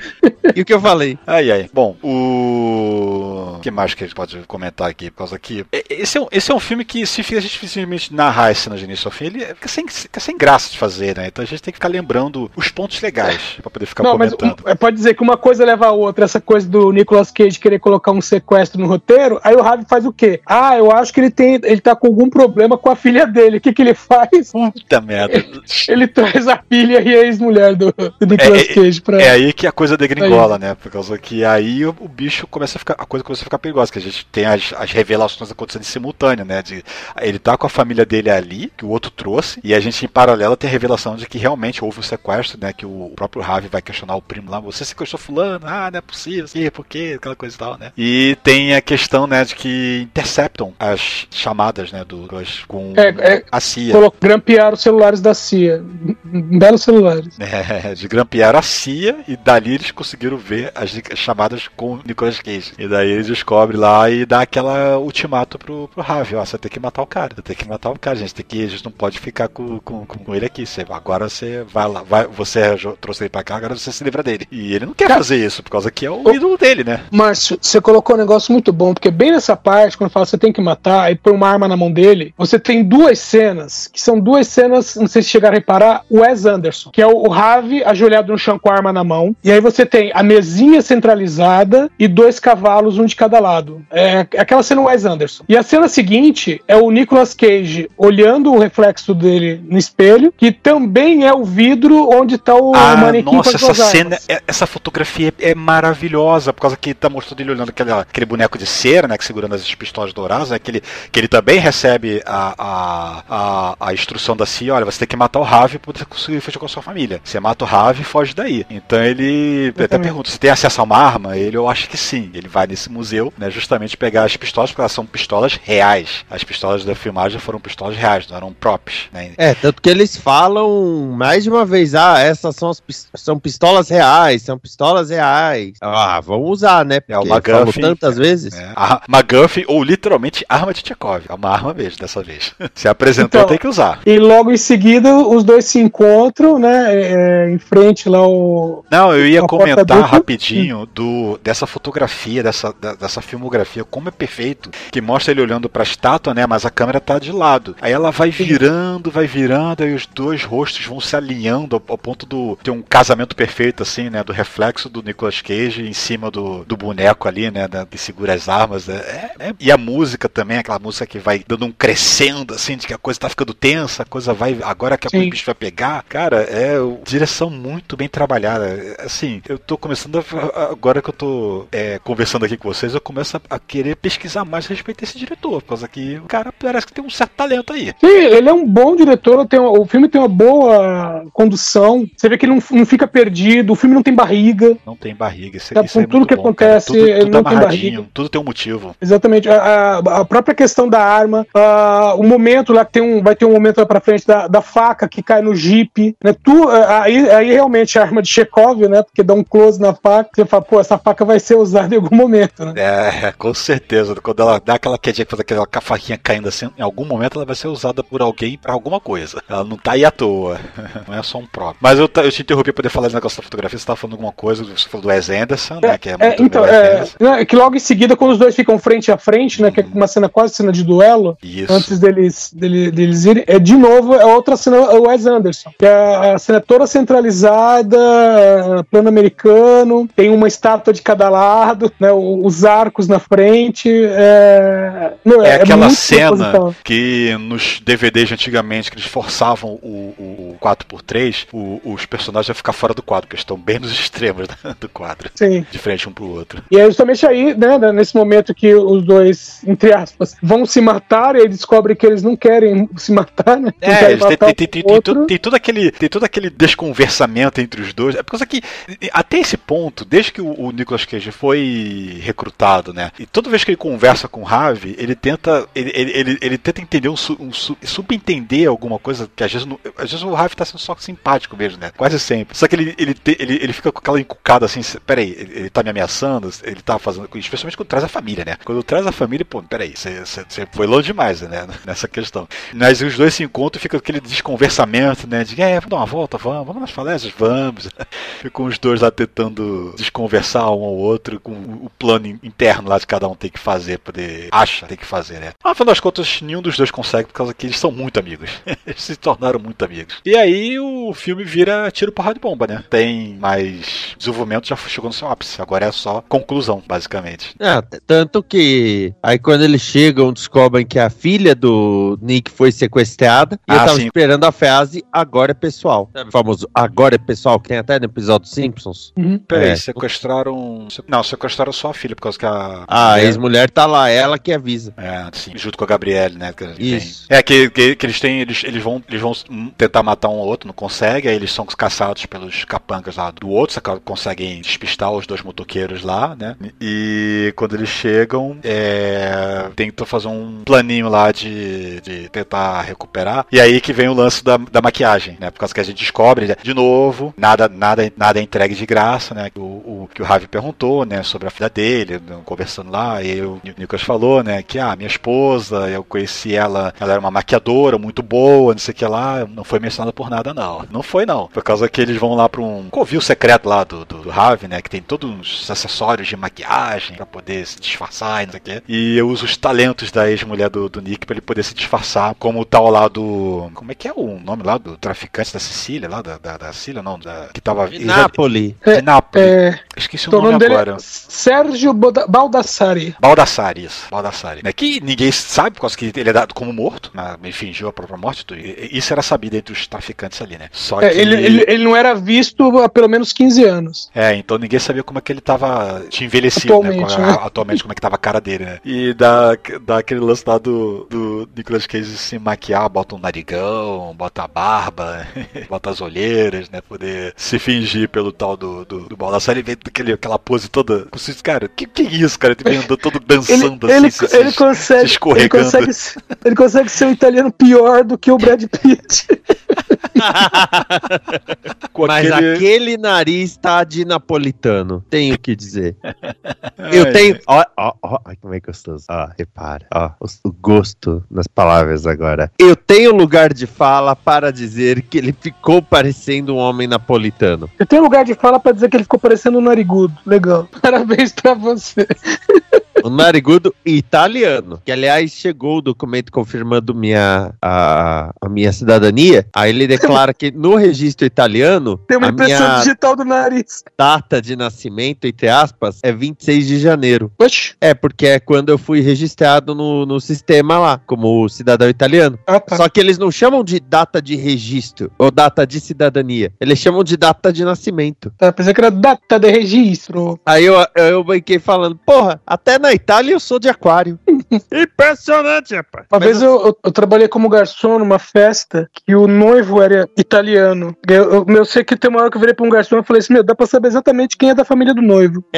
e o que eu falei? Ai, ai. Bom, o. O que mais que a gente pode comentar aqui? Por causa que. e- Esse é um, esse é um filme que, se a gente simplesmente narrar as cenas de início ao fim, ele fica sem, fica sem graça de fazer, né? Então a gente tem que ficar lembrando os pontos legais pra poder ficar Não, mas comentando. um- é, pode dizer que uma coisa leva a outra, essa coisa do Nicolas Cage querer colocar um sequestro no roteiro, aí o Ravi faz o quê? Ah, eu acho que ele tem, ele tá com algum problema com a filha dele. O que que ele faz? Puta merda. Ele traz a filha e a ex-mulher do, do Nicolas É, Cage pra É aí que a coisa degringola, né? Por causa que aí o, o bicho começa a ficar. A coisa começa a ficar perigosa, que a gente tem as, as revelações acontecendo em simultâneo, né? De, ele tá com a família dele ali, que o outro trouxe, e a gente, em paralelo, tem a revelação de que realmente houve um sequestro, né? Que o próprio Ravi vai questionar o primo lá, você sequestrou fulano, ah, não é possível, assim, por quê? Aquela coisa e tal, né? E tem a questão, né, de que interceptam as chamadas, né, do com É, é, a CIA. grampear os celulares da CIA. Belos celulares. É, de grampear a CIA e dali eles conseguiram ver as chamadas com o Nicolas Cage. E daí eles descobrem lá e dá aquela ultimato pro, pro Ravi, ó, você tem que matar o cara, você tem que matar o cara, a gente tem que, a gente não pode ficar com, com, com ele aqui, você, agora você vai lá, vai, você jo- trouxe ele pra cá, agora você se livra dele. E ele não quer Cara- fazer isso, por causa que é o Ô- ídolo dele, né? Márcio, você colocou um negócio muito bom, porque bem nessa parte, quando fala você tem que matar e põe uma arma na mão dele, você tem duas cenas, que são duas cenas, não sei se chegaram a reparar, o Wes Anderson, que é o, o Ravi ajoelhado no chão com a arma na mão, e aí você tem a mesinha centralizada e dois cavalos, um de cada lado. É aquela cena Wes Anderson. E a cena seguinte é o Nicolas Cage olhando o reflexo dele no espelho, que também é o vidro onde tá o ah, manequim nossa, essa cena, armas. é- essa fotografia é, é maravilhosa, por causa que tá mostrando ele olhando aquele, aquele boneco de cera, né, que segurando as pistolas douradas, né, que ele, que ele também recebe a, a, a, a instrução da CIA, olha, você tem que matar o Ravi pra você conseguir fugir com a sua família. Você mata o Ravi e foge daí. Então ele até Exatamente. pergunta, você tem acesso a uma arma? Ele, eu acho que sim. Ele vai nesse museu, né, justamente pegar as pistolas, porque elas são pistolas reais. As pistolas da filmagem foram pistolas reais, não eram props, né? É, tanto que eles falam mais de uma vez, ah, essas são, as são pistolas reais, são pistolas reais. Ah, vamos usar, né? É, o Porque falou McGuffin, tantas vezes. É, a McGuffin, ou literalmente arma de Tchekov. É uma arma mesmo, dessa vez. Se apresentou, Então- tem que usar. E logo em seguida os dois se encontram, né? é, em frente lá o. Não, eu ia comentar rapidinho do, dessa fotografia, dessa, da- dessa filmografia, como é perfeito, que mostra ele olhando pra estátua, né? Mas a câmera tá de lado. Aí ela vai virando, vai virando, aí os dois rostos vão se alinhando ao, ao ponto do ter um casamento perfeito, assim, né? Do reflexo do Nicolas Cage em cima do, do boneco ali, né? da- que segura as armas. né, é- é- e a música também, aquela música que vai dando um crescendo, assim, de que a coisa tá ficando tensa, a coisa vai. Agora que a o bicho vai pegar. Cara, é direção muito bem trabalhada. É, Assim, eu tô começando a. Agora que eu tô é, conversando aqui com vocês, eu começo a, a querer pesquisar mais a respeito desse diretor. Por causa que o cara parece que tem um certo talento aí. Sim, ele é um bom diretor, tem, uma- o filme tem uma boa condução. Você vê que ele não, não fica perdido, o filme não tem barriga. Não tem barriga. Isso, Tá, isso é com tudo muito que bom, cara. acontece, tudo, ele tudo não tem barriga. tudo tem um motivo. Exatamente. A, a- a própria questão da arma, ah, o momento lá que tem um, vai ter um momento lá pra frente da, da faca que cai no jipe, né? Tu, ah, aí, aí realmente a arma de Chekhov, né? Porque dá um close na faca, você fala, pô, essa faca vai ser usada em algum momento, né? É, com certeza. Quando ela dá aquela quedinha que faz aquela faquinha caindo assim, em algum momento ela vai ser usada por alguém pra alguma coisa. Ela não tá aí à toa. Não é só um próprio. Mas eu, eu te interrompi pra poder falar esse negócio da fotografia. Você tava falando alguma coisa, você falou do Wes Anderson, né? Que é É, muito então, é, né, que logo em seguida, quando os dois ficam frente a frente, né? Que é uma cena quase cena de duelo, Isso. antes deles, dele- deles irem, é de novo, é outra cena, é o Wes Anderson. Que é a cena toda centralizada, é, plano americano, tem uma estátua de cada lado, né? Os arcos na frente. É, não, É aquela muito cena que nos DVDs antigamente, que eles forçavam o, o, o 4x3, o- os personagens a ficar fora do quadro, porque estão bem nos extremos do quadro, Sim. de frente um pro outro. E é justamente aí, né, né, nesse momento que os dois, entre aspas, vão se matar, e aí descobrem que eles não querem se matar, né? É, eles tem, tem, tem, tudo, tem todo aquele, tem todo aquele desconversamento entre os dois. É por causa que, até esse ponto, desde que o, o Nicolas Cage foi recrutado, né? E toda vez que ele conversa com o Ravi, ele tenta. Ele, ele, ele, ele tenta entender um, um su- subentender alguma coisa que às vezes, não- às vezes o Ravi tá sendo só simpático mesmo, né? Quase sempre. Só que ele, ele, te- ele, ele fica com aquela encucada assim, peraí, ele, ele tá me ameaçando, ele tá fazendo. Especialmente quando traz a família, né? Quando traz a família, pô, peraí, você foi longe demais, né? Nessa questão. Mas os dois se encontram e fica aquele desconversamento, né? De, é, vamos dar uma volta, vamos, vamos nas falésias, vamos. Ficam os dois lá tentando desconversar um ao outro com o plano in- interno lá de cada um tem que fazer, poder. acha tem que fazer, né? Mas, afinal das contas, nenhum dos dois consegue por causa que eles são muito amigos. eles se tornaram muito amigos. E aí o filme vira tiro porrada de bomba, né? Tem mais desenvolvimento, já chegou no seu ápice. Agora é só conclusão, basicamente. T- tanto que aí quando eles chegam, descobrem que a filha do Nick foi sequestrada e Ah, eu tava sim. esperando a frase agora é pessoal. Sabe o famoso agora é pessoal, que tem até no episódio Simpsons. Uhum. Peraí, É. sequestraram. Não, sequestraram só a filha, por causa que a. A mulher- ex-mulher tá lá, ela que avisa. É, sim, junto com a Gabriele, né? que tem- Isso. É, que, que, que eles têm. Eles, eles, vão, eles vão tentar matar um ao outro, não conseguem, aí eles são caçados pelos capangas lá do outro, conseguem despistar os dois motoqueiros lá, né? E quando eles chegam, é, tentam fazer um planinho lá de, de tentar recuperar. E aí que vem o lance da, da maquiagem, né? Por causa que a gente descobre, né, de novo, nada, nada, nada é entregue de graça, né? O, o que o Ravi perguntou, né? Sobre a filha dele, né, conversando lá, e o Nicolas falou, né? Que ah, minha esposa, eu conheci ela, ela era uma maquiadora muito boa, não sei o que lá, não foi mencionada por nada, não. Não foi, não. Por causa que eles vão lá pra um covil secreto lá do, do, do né? Que tem todos os acessórios de maquiagem pra poder se disfarçar e não sei o que. E eu uso os talentos da ex-mulher do, do Nick pra ele poder se disfarçar, como o tal lá do. Como é que é o nome lá do traficante da Sicília, lá da, da, da Sicília, não? Da, que tava. De Nápoles. De Nápoles. É, Esqueci o então, nome nome dele agora. é Sérgio Boda- Baldassari. Baldassari, isso. Baldassari. Né? Que ninguém sabe, por causa que ele é dado como morto, né? ele fingiu a própria morte. tudo. Isso era sabido entre os traficantes ali, né? Só É, que. ele, ele, ele não era visto há pelo menos 15 anos. É, então ninguém sabia como é que ele tava. Tinha envelhecido, Atualmente, né? né? Atualmente, como é que tava a cara dele, né? E dá, dá aquele lance lá do, do, Nicolas Cage se maquiar, bota um narigão, bota a barba, bota as olheiras, né? Poder se fingir pelo tal do, do, do Baldassar. Ele vem daquele, aquela pose toda. Cara, que que é isso, cara? Ele andando todo dançando ele, assim, ele, se- ele se- consegue, se escorregando. Ele consegue, ele consegue ser um italiano pior do que o Brad Pitt. com Mas aquele- aquele nariz tá de napolitano, tenho que dizer. Ai, Eu tenho. Ó, ó, ó, ai, como é gostoso. Ó, repara. Ó, o, o gosto nas palavras agora. Eu tenho lugar de fala para dizer que ele ficou parecendo um homem napolitano. Eu tenho lugar de fala pra dizer que ele ficou parecendo um narigudo. Legal. Parabéns pra você. Um narigudo italiano. Que, aliás, chegou o documento confirmando minha, a, a minha cidadania. Aí ele declara que no registro italiano, Tem uma a impressão minha digital do nariz. data de nascimento, entre aspas, é 26 de janeiro. Oxi. É, porque é quando eu fui registrado no, no sistema lá, como cidadão italiano. Ah, tá. Só que eles não chamam de data de registro ou data de cidadania. Eles chamam de data de nascimento. Tá, pensei que era data de registro. Aí eu, eu banquei falando, porra, até na Itália eu sou de aquário. Impressionante, rapaz. Uma Mas vez eu, eu- eu trabalhei como garçom numa festa que o noivo era italiano. Eu, eu, eu sei que tem uma hora que eu virei pra um garçom e falei assim: Meu, dá pra saber exatamente quem é da família do noivo.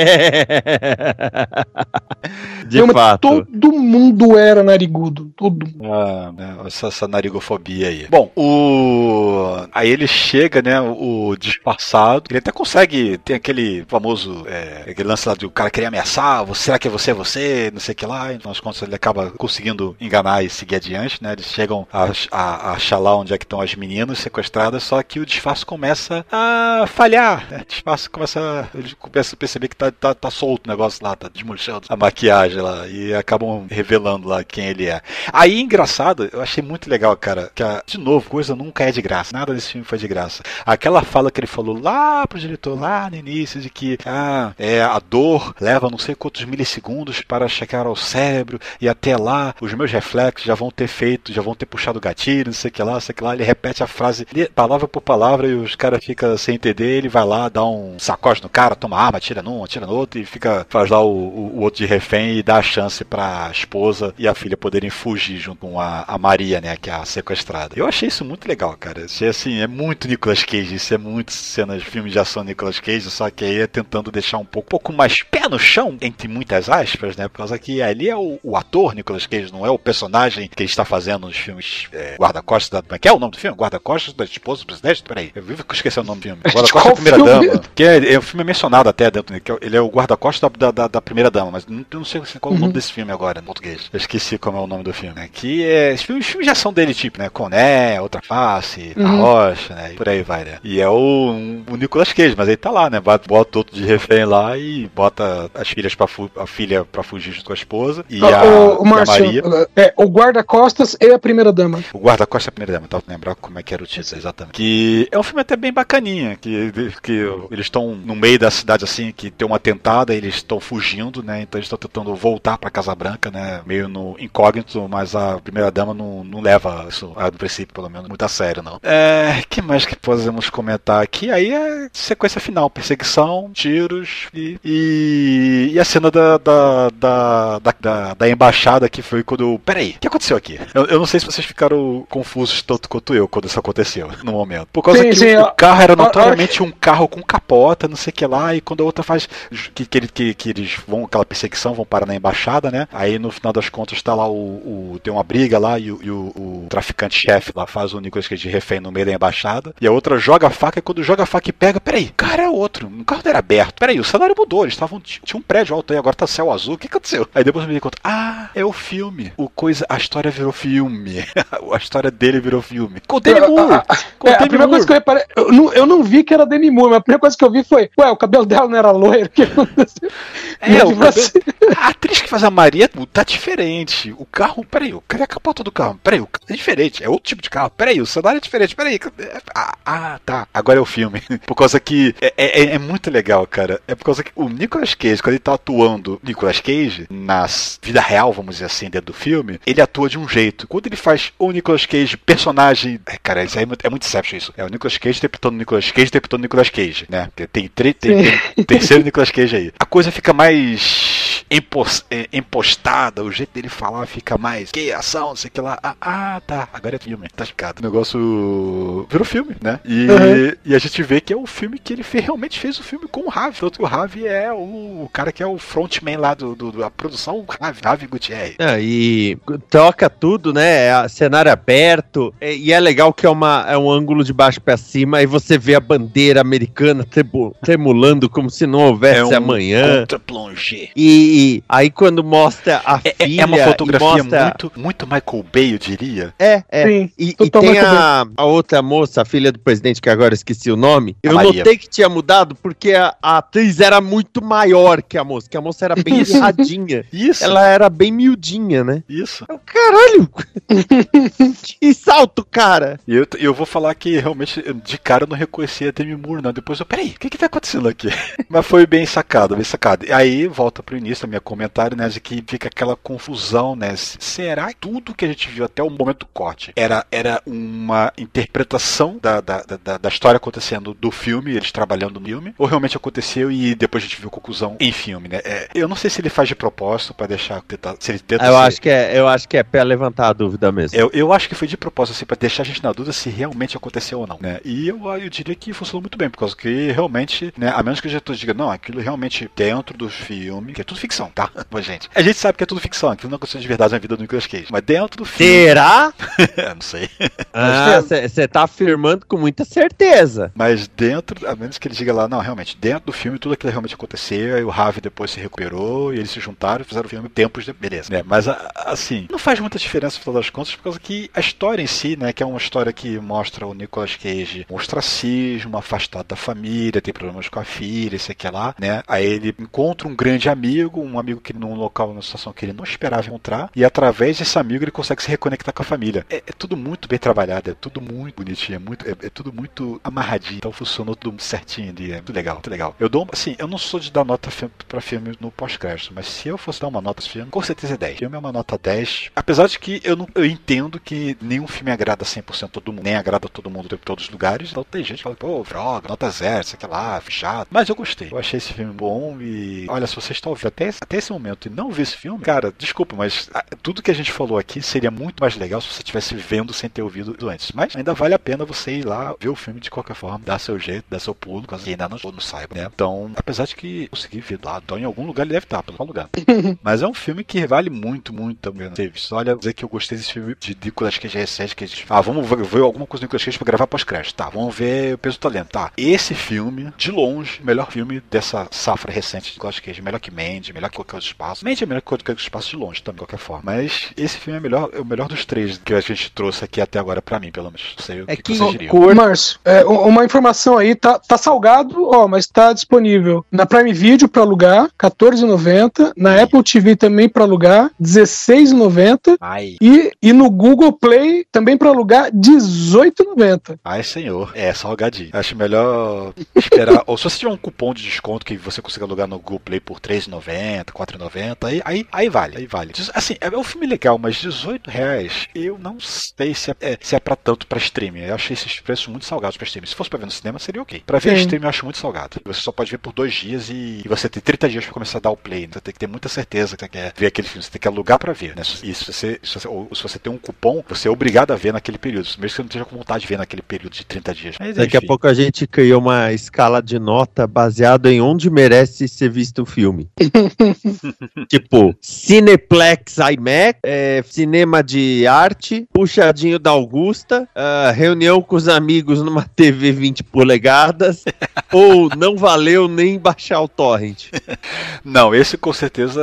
de Não, fato. Todo mundo era narigudo. Todo mundo. Ah, né, essa, essa narigofobia aí. Bom, o. Aí ele chega, né? O, disfarçado. Ele até consegue. Tem aquele famoso. É, aquele lance lá do cara querer ameaçar. "Você- Será que é você? É você? Não sei o que lá. Então, nas contas, ele acaba conseguindo enganar e seguir adiante, né? Eles chegam a, a, a achar lá onde é que estão as meninas sequestradas. Só que o disfarce começa a falhar. Né? O disfarce começa. a- Ele começa a perceber que tá, tá, tá solto o negócio lá, tá desmanchando a maquiagem lá. E acabam revelando lá quem ele é. Aí, engraçado, eu achei muito legal, cara, que, a- de novo, coisa nunca é de graça. Nada desse filme foi de graça. Aquela fala que ele falou lá pro diretor, lá no início, de que ah, é, a dor leva não sei quantos milissegundos para chegar ao cérebro, e até lá os meus reflexos já vão ter feito, já vão ter puxado o gatilho, não sei o que lá, não sei o que lá. Ele repete a frase palavra por palavra e os caras ficam sem entender. Ele vai lá, dá um sacode no cara, toma arma, atira num, atira no outro e fica, faz lá o, o- o outro de refém e dá a chance pra esposa e a filha poderem fugir junto com a, a Maria, né, que é a sequestrada. Eu achei isso muito legal, cara. Achei assim, é muito Nicolas Cage, isso é muito cenas de filme de ação Nicolas Cage, só que aí é tentando deixar um pouco, pouco mais pé no chão, entre muitas aspas, né, por causa que ali é o, o ator Nicolas Cage, não é o personagem que ele está fazendo nos filmes é, Guarda-Costas da... Como é que é o nome do filme? Guarda-Costas da esposa do presidente? Peraí, eu vivo que esqueci o nome do filme. Guarda-Costas da primeira filme? dama. Que é, é, o filme é mencionado até dentro dele, que é- ele é o guarda-costas da, da, da primeira dama, mas não, não sei qual é o nome desse filme agora, em português. Eu esqueci como é o nome do filme, né? Que é. Os filmes, filmes de ação dele, tipo, né? Coné, Outra Face, A Uhum. Rocha, né? E por aí vai, né? E é o, o Nicolas Cage, mas ele tá lá, né? Bota, outro de refém lá e bota as filhas pra a filha pra fugir junto com a esposa. E, a, o, o e Márcio, Maria. é, o guarda-costas e a primeira dama. O guarda-costas é a primeira dama, tava lembrar como é que era o título exatamente. Que é um filme até bem bacaninha, que, que eles estão no meio da cidade assim, que tem uma tentada, eles estão fugindo, né? Então eles estão tentando voltar pra Casa Branca, né? Meio no incógnito, mas a primeira dama não, não leva isso, a do princípio, pelo menos, muito a sério, não. É. que mais que podemos comentar aqui? Aí é sequência final, perseguição, tiros e. E, e a cena da, da, da, da, da- da embaixada que foi quando. Peraí, o que aconteceu aqui? Eu, eu não sei se vocês ficaram confusos tanto quanto eu quando isso aconteceu no momento. Por causa Sim, que sim, o, o carro era notoriamente um carro com capota, não sei o que lá, e quando a outra faz. Que, que, que, que eles vão, aquela perseguição, vão parar na embaixada, né? Aí no final das contas tá lá o. o- tem uma briga lá e, o- e o, traficante-chefe lá faz o Nicolas Cage de refém no meio da embaixada. E a outra joga a faca, e quando joga a faca e pega, peraí, o cara é outro, o carro não era aberto. Peraí, o cenário mudou, eles estavam. Tinha um prédio alto aí, agora tá céu azul. O que aconteceu? Aí depois eu me dei conta, ah, é o filme. O coisa, a história virou filme. a história dele virou filme. Com o Demi Moore. Com É, a Demi primeira coisa Moore. que eu reparei, eu não, eu não vi que era Demi Moore, mas a primeira coisa que eu vi foi, ué, o cabelo dela não era loiro? O que aconteceu? É, E o cabelo- assim, A atriz que faz a Maria tá diferente. O carro, peraí, cadê a capota do carro? Peraí, o carro é diferente, é outro tipo de carro. Peraí, o cenário é diferente, peraí. Ah, ah, tá. Agora é o filme. Por causa que é, é- é muito legal, cara. É por causa que o Nicolas Cage, quando ele tá atuando Nicolas Cage, na vida real, vamos dizer assim, dentro do filme, ele atua de um jeito. Quando ele faz o Nicolas Cage personagem. É, cara, isso aí é muito, é muito Inception isso. É o Nicolas Cage interpretando o Nicolas Cage interpretando o Nicolas Cage, né? Tem, tem, tem, tem terceiro Nicolas Cage aí. A coisa fica mais empos- é, empostada, o jeito dele falar fica mais que ação, não sei o que lá. Ah, ah, tá, agora é filme, tá explicado. O negócio virou filme, né? E, Uhum. e a gente vê que é o filme que ele fez, realmente fez o filme com o Ravi. Tanto que o Ravi é o, cara que é o frontman lá do, do- da produção, o Ravi, Ravi Gutierrez. Ah, e troca tudo, né? É cenário aberto. é- E é legal que é, uma, é um ângulo de baixo pra cima e você vê a bandeira americana tremulando como se não houvesse É um amanhã. contra-plongé. E, e aí quando mostra a É, é- filha é uma e fotografia mostra... muito, muito Michael Bay, eu diria. É, é. Sim, E, e tem a, a outra moça, a filha do presidente, que agora eu esqueci o nome. A Eu Maria. notei que tinha mudado porque a, a atriz era muito maior que a moça, que a moça era bem erradinha. Isso, Ela era bem miudinha, né? isso. Eu, Caralho! que salto, cara! E eu, eu vou falar que realmente, de cara, eu não reconhecia a Demi Moore, não. Depois eu, peraí, o que que tá acontecendo aqui? Mas foi bem sacado, bem sacado. E aí, volta pro início do meu comentário, né, de que fica aquela confusão, né? Será que tudo que a gente viu até o momento do corte era, era uma interpretação da, da, da, da história acontecendo do filme, eles trabalhando no filme, ou realmente aconteceu e depois a gente viu a conclusão em filme, né? É, eu não sei se ele faz de propósito pra deixar, tentar, se ele tenta Eu ser- acho que é, eu acho que é pra levantar a dúvida mesmo. eu, eu acho que foi de propósito, assim, pra deixar a gente na dúvida se realmente aconteceu ou não, né? E eu, eu diria que funcionou muito bem, por causa que realmente, né, a menos que o diretor diga, não, aquilo realmente dentro do filme, que é tudo ficção, tá? Pô, gente. A gente sabe que é tudo ficção, aquilo não aconteceu de verdade na vida do Nicolas Cage, mas dentro do filme. Será? não sei. Ah, você tá afirmando com muita certeza. Mas dentro, a menos que ele diga lá, não, realmente, dentro do filme tudo aquilo realmente aconteceu, aí o Ravi depois se recuperou, e eles se juntaram e fizeram o filme tempos de. Beleza, né? Mas a- assim, não faz muita diferença no final das contas, por causa que a história em si, né, que é uma história que mostra o Nicolas Cage um ostracismo, afastado da família, tem problemas com a filha, isso aqui lá, né? Aí ele encontra um grande amigo, um amigo que num local, numa situação que ele não esperava encontrar, e através desse amigo ele consegue se reconectar com a família. É, é tudo muito bem trabalhado, é tudo muito bonitinho, é, muito, é, é tudo muito amarradinho, então funcionou tudo certinho ali, é muito legal, muito legal. Eu dou, assim, eu não sou de dar nota pra filme no pós-crédito, mas se eu fosse dar uma nota esse filme, com certeza é 10. O filme é uma nota 10, apesar de que eu, não, eu entendo que nenhum filme agrada 100% todo mundo, nem agrada todo mundo em todos os lugares, então tem gente que fala, pô, droga, nota zero, aqui lá, fechado. Mas eu gostei, eu achei esse filme bom e, olha, se você está ouvindo até, até esse momento e não viu esse filme, cara, desculpa, mas ah, tudo que a gente falou aqui seria muito mais legal se você estivesse vendo sem ter ouvido antes. Mas ainda vale a pena você ir lá ver o filme de qualquer forma, dar seu jeito, dar seu pulo, caso ainda não, não saiba, né? Então, apesar de que consegui ver lá, então em algum lugar ele deve estar, pelo qual lugar. Mas é um filme que vale muito, muito também visto. Olha, dizer que eu gostei desse filme de Nicolas Cage recente, que a gente, ah, vamos ver, ver alguma coisa do Nicolas Cage pra gravar pós-crédito. Tá, vamos ver o peso do talento. Tá, esse filme, de longe, melhor filme dessa safra recente de Nicolas Cage. Melhor que Mandy, melhor que qualquer outro espaço. Mandy é melhor que qualquer outro espaço de longe também, de qualquer forma. Mas esse filme é, melhor, é o melhor dos três que a gente trouxe aqui até agora pra mim, pelo menos. Não sei o É que, que vocês diriam. cor Márcio, é, uma informação aí, tá, tá salgado, ó, mas tá disponível na Prime Video pra alugar, R$14,90, na Ih. Apple TV também pra alugar, R$16,90 Ai, e, e no Google Play também pra alugar, R$18,90. ai senhor. É, salgadinho. Acho melhor esperar. Ou se você tiver um cupom de desconto que você consiga alugar no Google Play por R$3,90, R$4,90, aí, aí, aí vale, aí vale. Assim, é um filme legal, mas 18 reais, eu não sei se é, é- se é pra tanto pra streaming. Eu achei esses preços muito salgados pra streaming. Se fosse pra ver no cinema, seria ok. Pra ver Sim. streaming, eu acho muito salgado. Você só pode ver por dois dias e, e você tem 30 dias pra começar a dar o play. né? Você tem que ter muita certeza que você quer ver aquele filme. Você tem que alugar pra ver, né? E se você, se você, ou se você tem um cupom, você é obrigado a ver naquele período. Mesmo que você não esteja com vontade de ver naquele período de 30 dias. Mas, Daqui a pouco a gente criou uma escala de nota baseada em onde merece ser visto o filme. tipo, Cineplex IMAX, é, cinema de arte, puxadinho da Augusta, ah, reunião com os amigos numa TV 20 polegadas, ou não valeu nem baixar o torrent. Não, esse com certeza,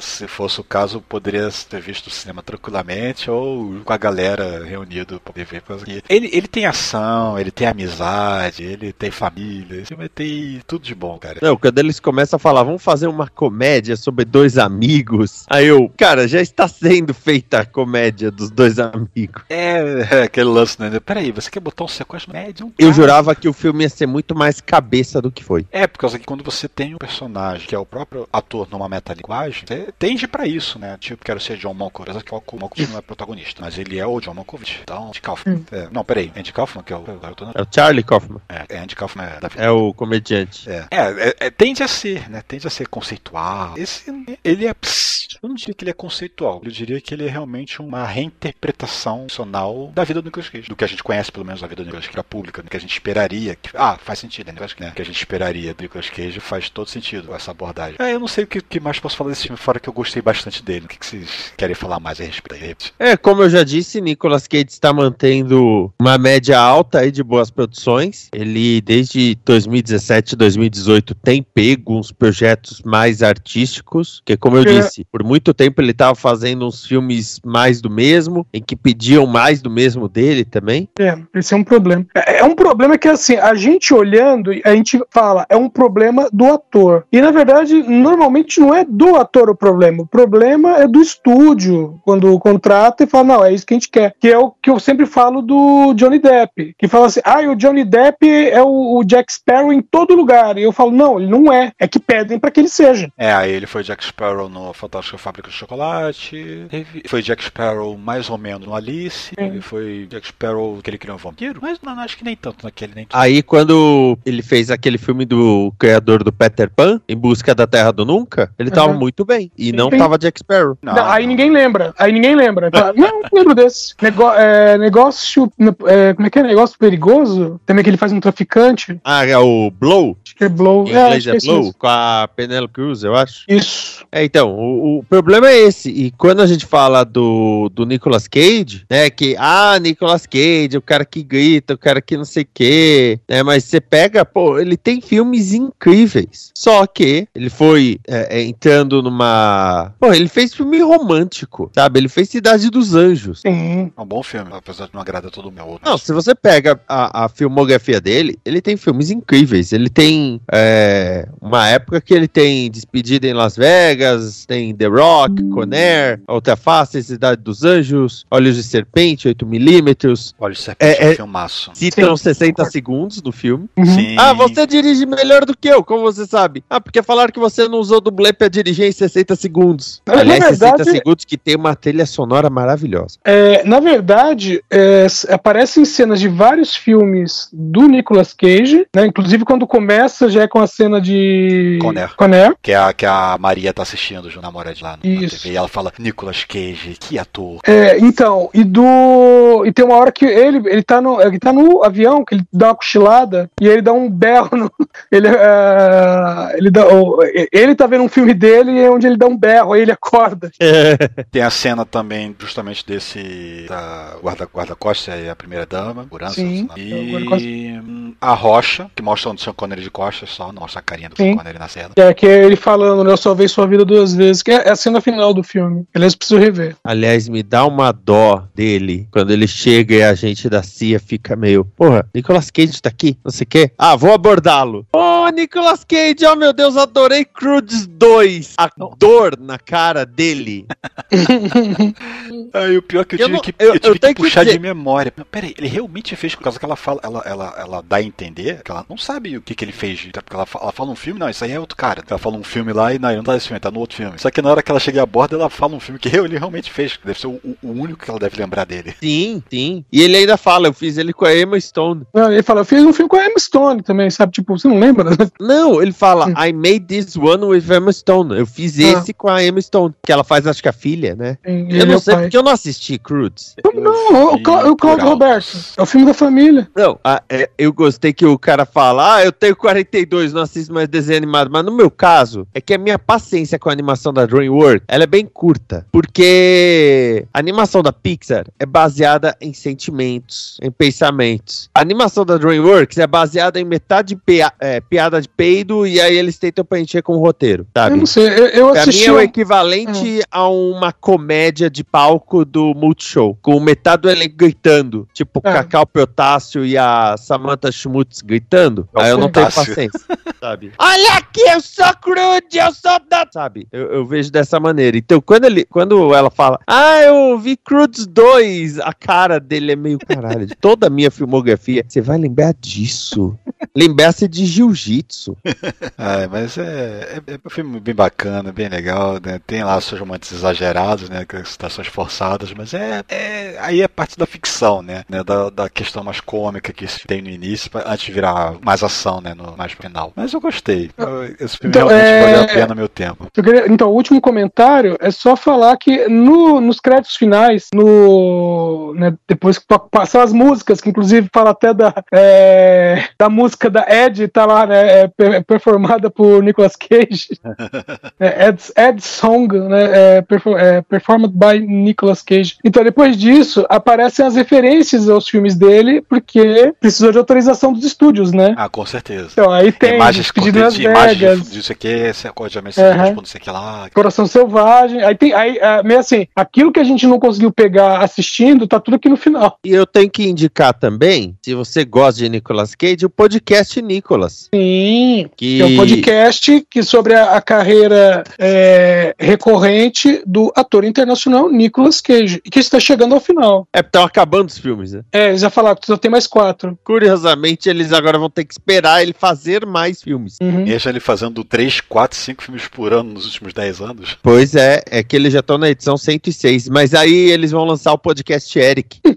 se fosse o caso, poderia ter visto o cinema tranquilamente ou com a galera reunido pra ver. Ele, ele tem ação, ele tem amizade, ele tem família, filme tem tudo de bom, cara. Não, quando eles começam a falar, vamos fazer uma comédia sobre dois amigos. Aí eu, cara, já está sendo feita a comédia dos dois amigos. É, é aquele lance, né? Peraí, você quer botar um sequestro médio? Um Eu jurava que o filme ia ser muito mais cabeça do que foi. É, por causa que quando você tem um personagem que é o próprio ator numa metalinguagem, você tende pra isso, né? Tipo, quero ser John Malkovich, que o Malkovich não é protagonista, mas ele é o John Malkovich. Então, Andy Kaufman. É, não, peraí, Andy Kaufman, que é o, né? É o Charlie Kaufman. É, é Andy Kaufman é da É o comediante. É, é, é, é, tende a ser, né? Tende a ser Ah, esse. Ele é. Eu não diria que ele é conceitual. Eu diria que ele é realmente uma reinterpretação funcional da vida do Nicolas Cage. Do que a gente conhece, pelo menos, da vida do Nicolas Cage, pública. Do que a gente esperaria. Que... Ah, faz sentido, né? Né? Que a gente esperaria do Nicolas Cage faz todo sentido essa abordagem. É, eu não sei o que, que mais posso falar desse filme, fora que eu gostei bastante dele. O que, que vocês querem falar mais a respeito? É, como eu já disse, Nicolas Cage está mantendo uma média alta aí de boas produções. Ele, desde 2017, 2018, tem pego uns projetos mais artísticos, que como eu É. disse, por muito tempo ele estava fazendo uns filmes mais do mesmo, em que pediam mais do mesmo dele também. É, esse é um problema. É, é um problema que, assim, a gente olhando, a gente fala, é um problema do ator. E, na verdade, normalmente não é do ator o problema. O problema é do estúdio, quando contrata e fala, não, é isso que a gente quer. Que é o que eu sempre falo do Johnny Depp. Que fala assim, ah, o Johnny Depp é o, o Jack Sparrow em todo lugar. E eu falo, não, ele não é. É que pedem pra que ele seja. É, aí ele foi Jack Sparrow no Fantástica Fábrica de Chocolate. Teve- Foi Jack Sparrow mais ou menos no Alice. É. Ele foi Jack Sparrow que ele criou um vampiro. Mas não, acho que nem tanto naquele, nem tanto. Aí, quando ele fez aquele filme do criador do Peter Pan, Em Busca da Terra do Nunca, ele tava Uhum. muito bem. E não Sim. tava Jack Sparrow. Não, Não, aí não. ninguém lembra. Aí ninguém lembra. Fala, não, não lembro desse. Nego- é, negócio. é, como é que é? Negócio perigoso? Também que ele faz um traficante. Ah, é o Blow. Acho que é Blow. Em É, inglês é é Blow, com a Penelope Cruz, eu acho. Isso. É, então, o, o problema é esse. E quando a gente fala do, do Nicolas Cage, né, que, ah, Nicolas Cage, o cara que grita, o cara que não sei o quê, né, mas você pega, pô, ele tem filmes incríveis. Só que ele foi é, é, entrando numa. Pô, ele fez filme romântico, sabe? Ele fez Cidade dos Anjos. Sim. É um bom filme, apesar de não agradar todo mundo. Não, se você pega a, a filmografia dele, ele tem filmes incríveis. Ele tem é, uma época que ele tem Despedida em Las Vegas, tem The Rock, Conair, Outra Face, Cidade dos Anjos, Olhos de Serpente, 8mm. Olha, isso é, É, um é- filmaço. Citam Sim, 60 concordo. segundos do filme. Uhum. Sim. Ah, você dirige melhor do que eu, como você sabe? Ah, porque falaram que você não usou dublê pra dirigir em 60 segundos. Na Aliás, verdade- 60 segundos que tem uma trilha sonora maravilhosa. É, na verdade, é, aparecem cenas de vários filmes do Nicolas Cage, né? Inclusive quando começa já é com a cena de Conner. Conner. Que a, que a Maria tá assistindo, o namorado lá no, na Isso. TV. E ela fala, Nicolas Cage, que ator. É, então, e do. E tem uma hora que ele, ele, tá no, ele tá no avião, que ele dá uma cochilada e ele dá um berro no. Ele, é, ele, dá, ele tá vendo um filme dele e é onde ele dá um berro, aí ele acorda. Tem a cena também, justamente desse da guarda- guarda-costas, aí a primeira dama, segurança. Sim, E é o guarda-costas. hum, a rocha, que mostra o Sean Connery de costas só, não mostra a carinha do Sim. Sean Connery na cena. É, que é ele falando, né? Eu só vejo sua vida duas vezes, que é a cena final do filme. Aliás, preciso rever. Aliás, me dá uma dó dele quando ele chega e a gente da CIA fica meio, porra, Nicolas Cage tá aqui, não sei o quê. Ah, vou abordá-lo. Oh, Nicolas Cage, oh meu Deus, adorei Crudes 2. A dor na cara dele. Aí o pior é que eu Eu tive não- que, eu- eu tive eu que tenho que puxar dizer- de memória. Não, Peraí, ele realmente fez por causa que ela fala, ela, ela, ela dá a entender que ela não sabe o que, que ele fez. de- Porque ela, fa- ela fala um filme, não, isso aí é outro cara. Ela fala um filme lá e não, não tá nesse filme, tá no outro filme. Só que na hora que ela chega a bordo, ela fala um filme que ele realmente fez. que Deve ser o, o único que ela deve lembrar dele. Sim, sim. E ele ainda fala, eu fiz ele com a Emma Stone. Não, ele fala, eu fiz um filme com a Emma Stone também, sabe? Tipo, você não lembra? Não, ele fala, I made this one with Emma Stone. Eu fiz Ah. esse com a Emma Stone. Que ela faz, acho que a filha, né? Ele eu não sei pai. porque eu não assisti Crudes. Não, o, vi Clá- o por Cláudio alto. Roberto. É o filme da família. Não, a- é, eu gostei que o cara fala, ah, eu tenho 42, não assisto mais desenho animado. Mas no meu caso, é que a minha paciência com a animação da DreamWorks, ela é bem curta. Porque a animação da Pixar é baseada em sentimentos, em pensamentos. A animação da DreamWorks é baseada em metade pia- é, piada de peido e aí eles tentam preencher com o roteiro, Eu sabe? não sei, eu, eu Pra mim assisti. é o um- equivalente a uma comédia de palco do Multishow, com metade do elenco gritando, tipo É. Cacau Peotácio e a Samantha Schmutz gritando. É o Aí eu não tenho paciência, sabe? Olha aqui, eu sou crude, eu sou da... Sabe, eu, eu vejo dessa maneira. Então, quando, ele, quando ela fala, ah, eu vi Crudes 2, a cara dele é meio caralho. De toda a minha filmografia, você vai lembrar disso. Lembrar-se de jiu-jitsu. Ah, mas é, é, é um filme bem bacana, bem legal, né? Tem lá seus momentos exagerados, né? Com as citações forçadas, mas é, é. Aí é parte da ficção, né? né, Da, da questão mais cômica que se tem no início, antes de virar mais ação, né? No mais final. Mas eu gostei. Eu- Esse filme Então, realmente é- valeu a pena meu tempo. Queria- então, o último comentário é só falar que no- nos créditos finais, no, né, depois que pa- passam as músicas, que inclusive fala até da, é, da música da Ed, tá lá, né, é, per- performada por Nicolas Cage. é, Ed, Ed Song, né, é, perfor- é, performed by Nicolas Cage. Então, depois disso, aparecem as referências aos filmes dele, porque precisou de autorização dos estúdios, né? Ah, com certeza. Então, aí tem imagens nas de imagens disso aqui, acordamento, Aham. uhum. não sei o que lá. Coração Selvagem. Aí tem. Aí, é, meio assim, aquilo que a gente não conseguiu pegar assistindo, tá tudo aqui no final. E eu tenho que indicar também, se você gosta de Nicolas Cage, o podcast Nicolas. Sim. Que É um podcast que sobre a, a carreira é, recorrente do ator internacional Nicolas Cage, e que está chegando ao final. É, estão acabando os filmes, né? É, eles já falaram que só tem mais quatro. Curiosamente, eles agora vão ter que esperar ele fazer mais filmes. Uhum. Deixa ele fazendo 3, 4, 5 filmes por ano nos últimos 10 anos. Pois é, é que eles já estão na edição 106, mas aí eles vão lançar o podcast Eric.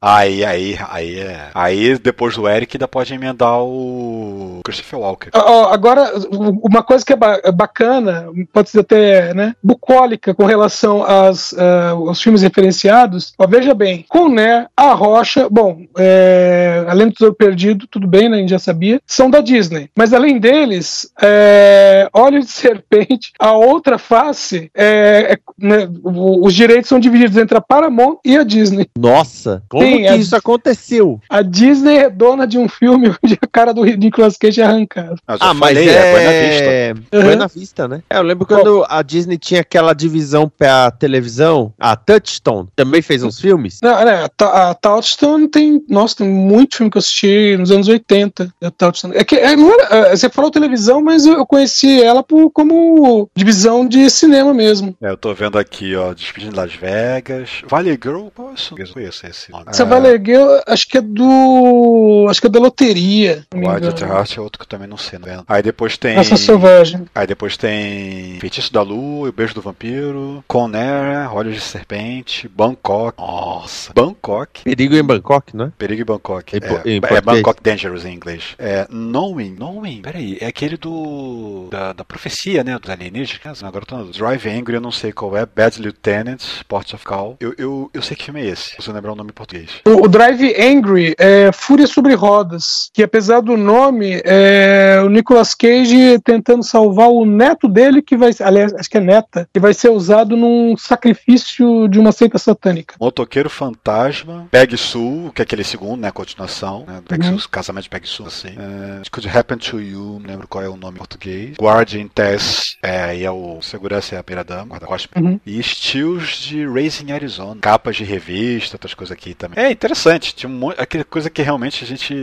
Aí, aí, aí é. Aí depois do Eric ainda pode emendar o Christopher Walker. Agora, uma coisa que é ba- é bacana, pode ser até né, bucólica com relação às, ah, aos filmes referenciados. Ó, veja bem, Conner, A Rocha, bom, é, além do Tesouro Perdido, tudo bem, né, a gente já sabia, são da Disney. Mas além deles, é, Olho de Serpente, a outra face, é, é, né, os direitos são divididos entre a Paramount e a Disney. Nossa, como Sim, que é- isso aconteceu? A Disney é dona de um filme onde a cara do Nicolas Cage é arrancada. Eu Ah, mas falei, é Buena Vista. é Uhum. Buena Vista, né? É, eu lembro quando a Disney tinha aquela divisão pra televisão, a Touchstone, também fez uns filmes. Não, né, a, a Touchstone tem. Nossa, tem muito filme que eu assisti nos anos 80. A Touchstone. É que é, não era, é, você falou televisão, mas eu, eu conheci ela por, como divisão de cinema mesmo. É, eu tô vendo aqui, ó, Despedindo de Las Vegas. Valley Girl, qual é isso? Eu conheço esse nome. Essa Valley Girl, acho que é do. Acho que é da loteria. Wild at Heart é outro que eu também não sei, não vendo. Aí depois tem. Raça Selvagem. Aí depois tem Feitiço da Lua, O Beijo do Vampiro, Conair, Olhos de Serpente, Bangkok. Nossa, Bangkok. Perigo em Bangkok, né? Perigo em Bangkok. Em é, em é? Bangkok Dangerous em inglês. É Knowing, Knowing, peraí, é aquele do. da, da profecia, né? Dos alienígenas. Agora eu tô no Drive Angry, eu não sei qual é. Bad Lieutenant, Port of Call. Eu, eu, eu sei que filme é esse, se eu lembrar o nome em português. O, o Drive Angry é Fúria sobre Rodas, que apesar do nome, é o Nicolas Cage tentando salvar o neto dele, que vai aliás, acho que é neta, que vai ser usado num sacrifício de uma seita satânica. Motoqueiro Fantasma, Peg Sue, que é aquele segundo, né? Continuação, né? Peg Uhum. Sue, casamento de Peg Sue, assim. É, Could Happen to You, não lembro qual é o nome em português. Guardian Tess, é, aí é o Segurança e a Primeira Dama, guarda-costas. Uhum. E Steals de Racing Arizona. Capas de revista, outras coisas aqui também. É interessante, tinha um monte, aquela coisa que realmente a gente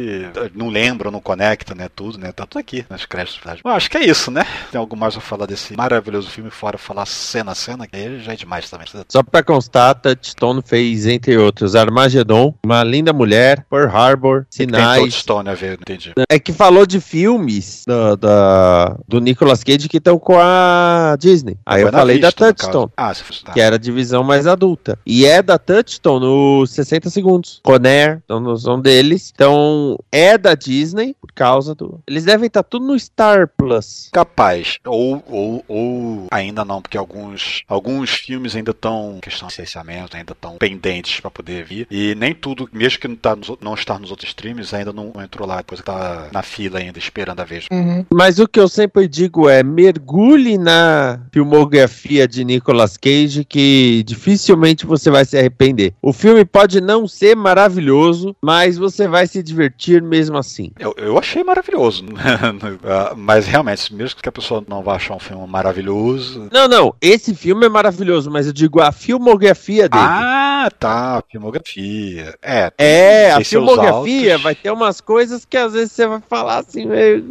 não lembra, não conecta, né? Tudo, né? Tá tudo aqui nas créditos. Bom, acho que é isso, né? Tem algo mais a falar desse maravilhoso filme, fora falar cena a cena, que aí já é demais também. Só pra constar, Touchstone fez, entre outros, Armageddon, Uma Linda Mulher, Pearl Harbor, Tem Sinais. Touchstone a ver, entendi. É que falou de filmes da, da- do Nicolas Cage que estão com a Disney. Aí eu falei da Vista, no Touchstone. Ah, se fosse. Tá. Que era a divisão mais adulta. E é da Touchstone nos 60 segundos. Conair, então são deles. Então é da Disney por causa do. Eles devem estar tudo no Star Plus. Capaz. Ou, ou, ou ainda não, porque alguns, alguns filmes ainda estão questão de licenciamento, ainda estão pendentes para poder vir. E nem tudo, mesmo que não, tá nos, não está nos outros streams, ainda não entrou lá, depois tá na fila ainda, esperando a vez. Uhum. Mas o que eu sempre digo é mergulhe na filmografia de Nicolas Cage que dificilmente você vai se arrepender. O filme pode não ser maravilhoso, mas você vai se divertir mesmo assim. Eu, eu achei maravilhoso. Ah, Mas realmente, mesmo que a pessoa não vá achar um filme maravilhoso. Não, não, esse filme é maravilhoso, mas eu digo a filmografia dele. Ah, tá. Filmografia. É. É, a filmografia vai ter umas coisas que às vezes você vai falar assim meio.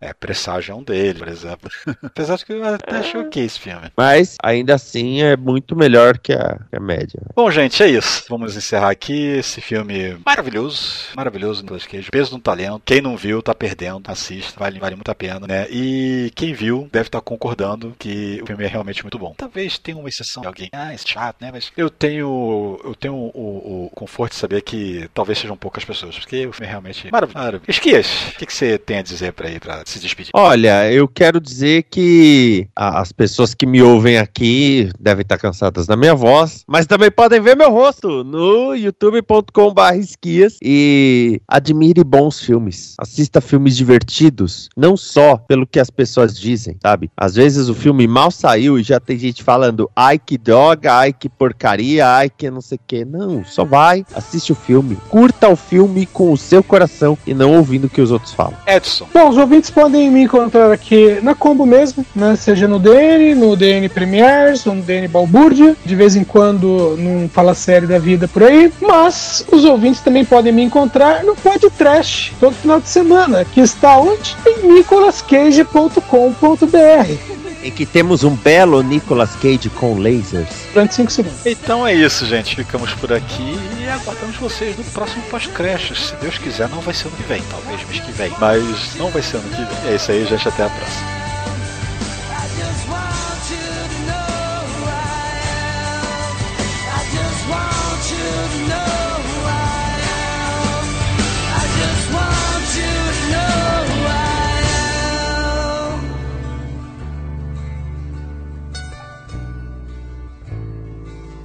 É, presságio é um dele, por exemplo. Apesar acho que eu até achei ok esse filme. Mas ainda assim é muito melhor que a, que a média. Bom, gente, é isso. Vamos encerrar aqui esse filme maravilhoso. Maravilhoso, Nicolas Cage. Peso no talento. Quem não viu, tá perdendo. Assista, vale, vale muito a pena, né? E quem viu deve estar concordando que o filme é realmente muito bom. Talvez tenha uma exceção de alguém. Ah, esse chato, né? Mas eu tenho. Eu tenho o, o conforto de saber que talvez sejam poucas pessoas. Porque o filme é realmente maravilhoso. Esquias, o que, que você tem a dizer pra ir pra se despedir? Olha, eu quero dizer que as pessoas que me ouvem aqui devem estar cansadas da minha voz, mas também podem ver meu rosto no youtube.com.br esquias e admire bons filmes. Assista filmes divertidos, não só pelo que as pessoas dizem, sabe? Às vezes o filme mal saiu e já tem gente falando ai que droga, ai que porcaria, ai que não sei o que. Não, só vai, assiste o filme, curta o filme com o seu coração e não ouvindo o que os outros falam. Edson. Bom, os ouvintes podem me encontrar aqui na Combo mesmo, né? Seja no DN, no DN Premiers ou no DN Balbúrdia. De vez em quando num Fala Série da Vida por aí. Mas os ouvintes também podem me encontrar no Podcast todo final de semana, que está onde? Em nicolascage.com.br. Em que temos um belo Nicolas Cage com lasers. Durante 5 segundos. Então é isso, gente. Ficamos por aqui e aguardamos vocês no próximo pós-créditos. Se Deus quiser, não vai ser ano que vem, talvez mês que vem, mas não vai ser ano que vem. É isso aí, gente. Até a próxima.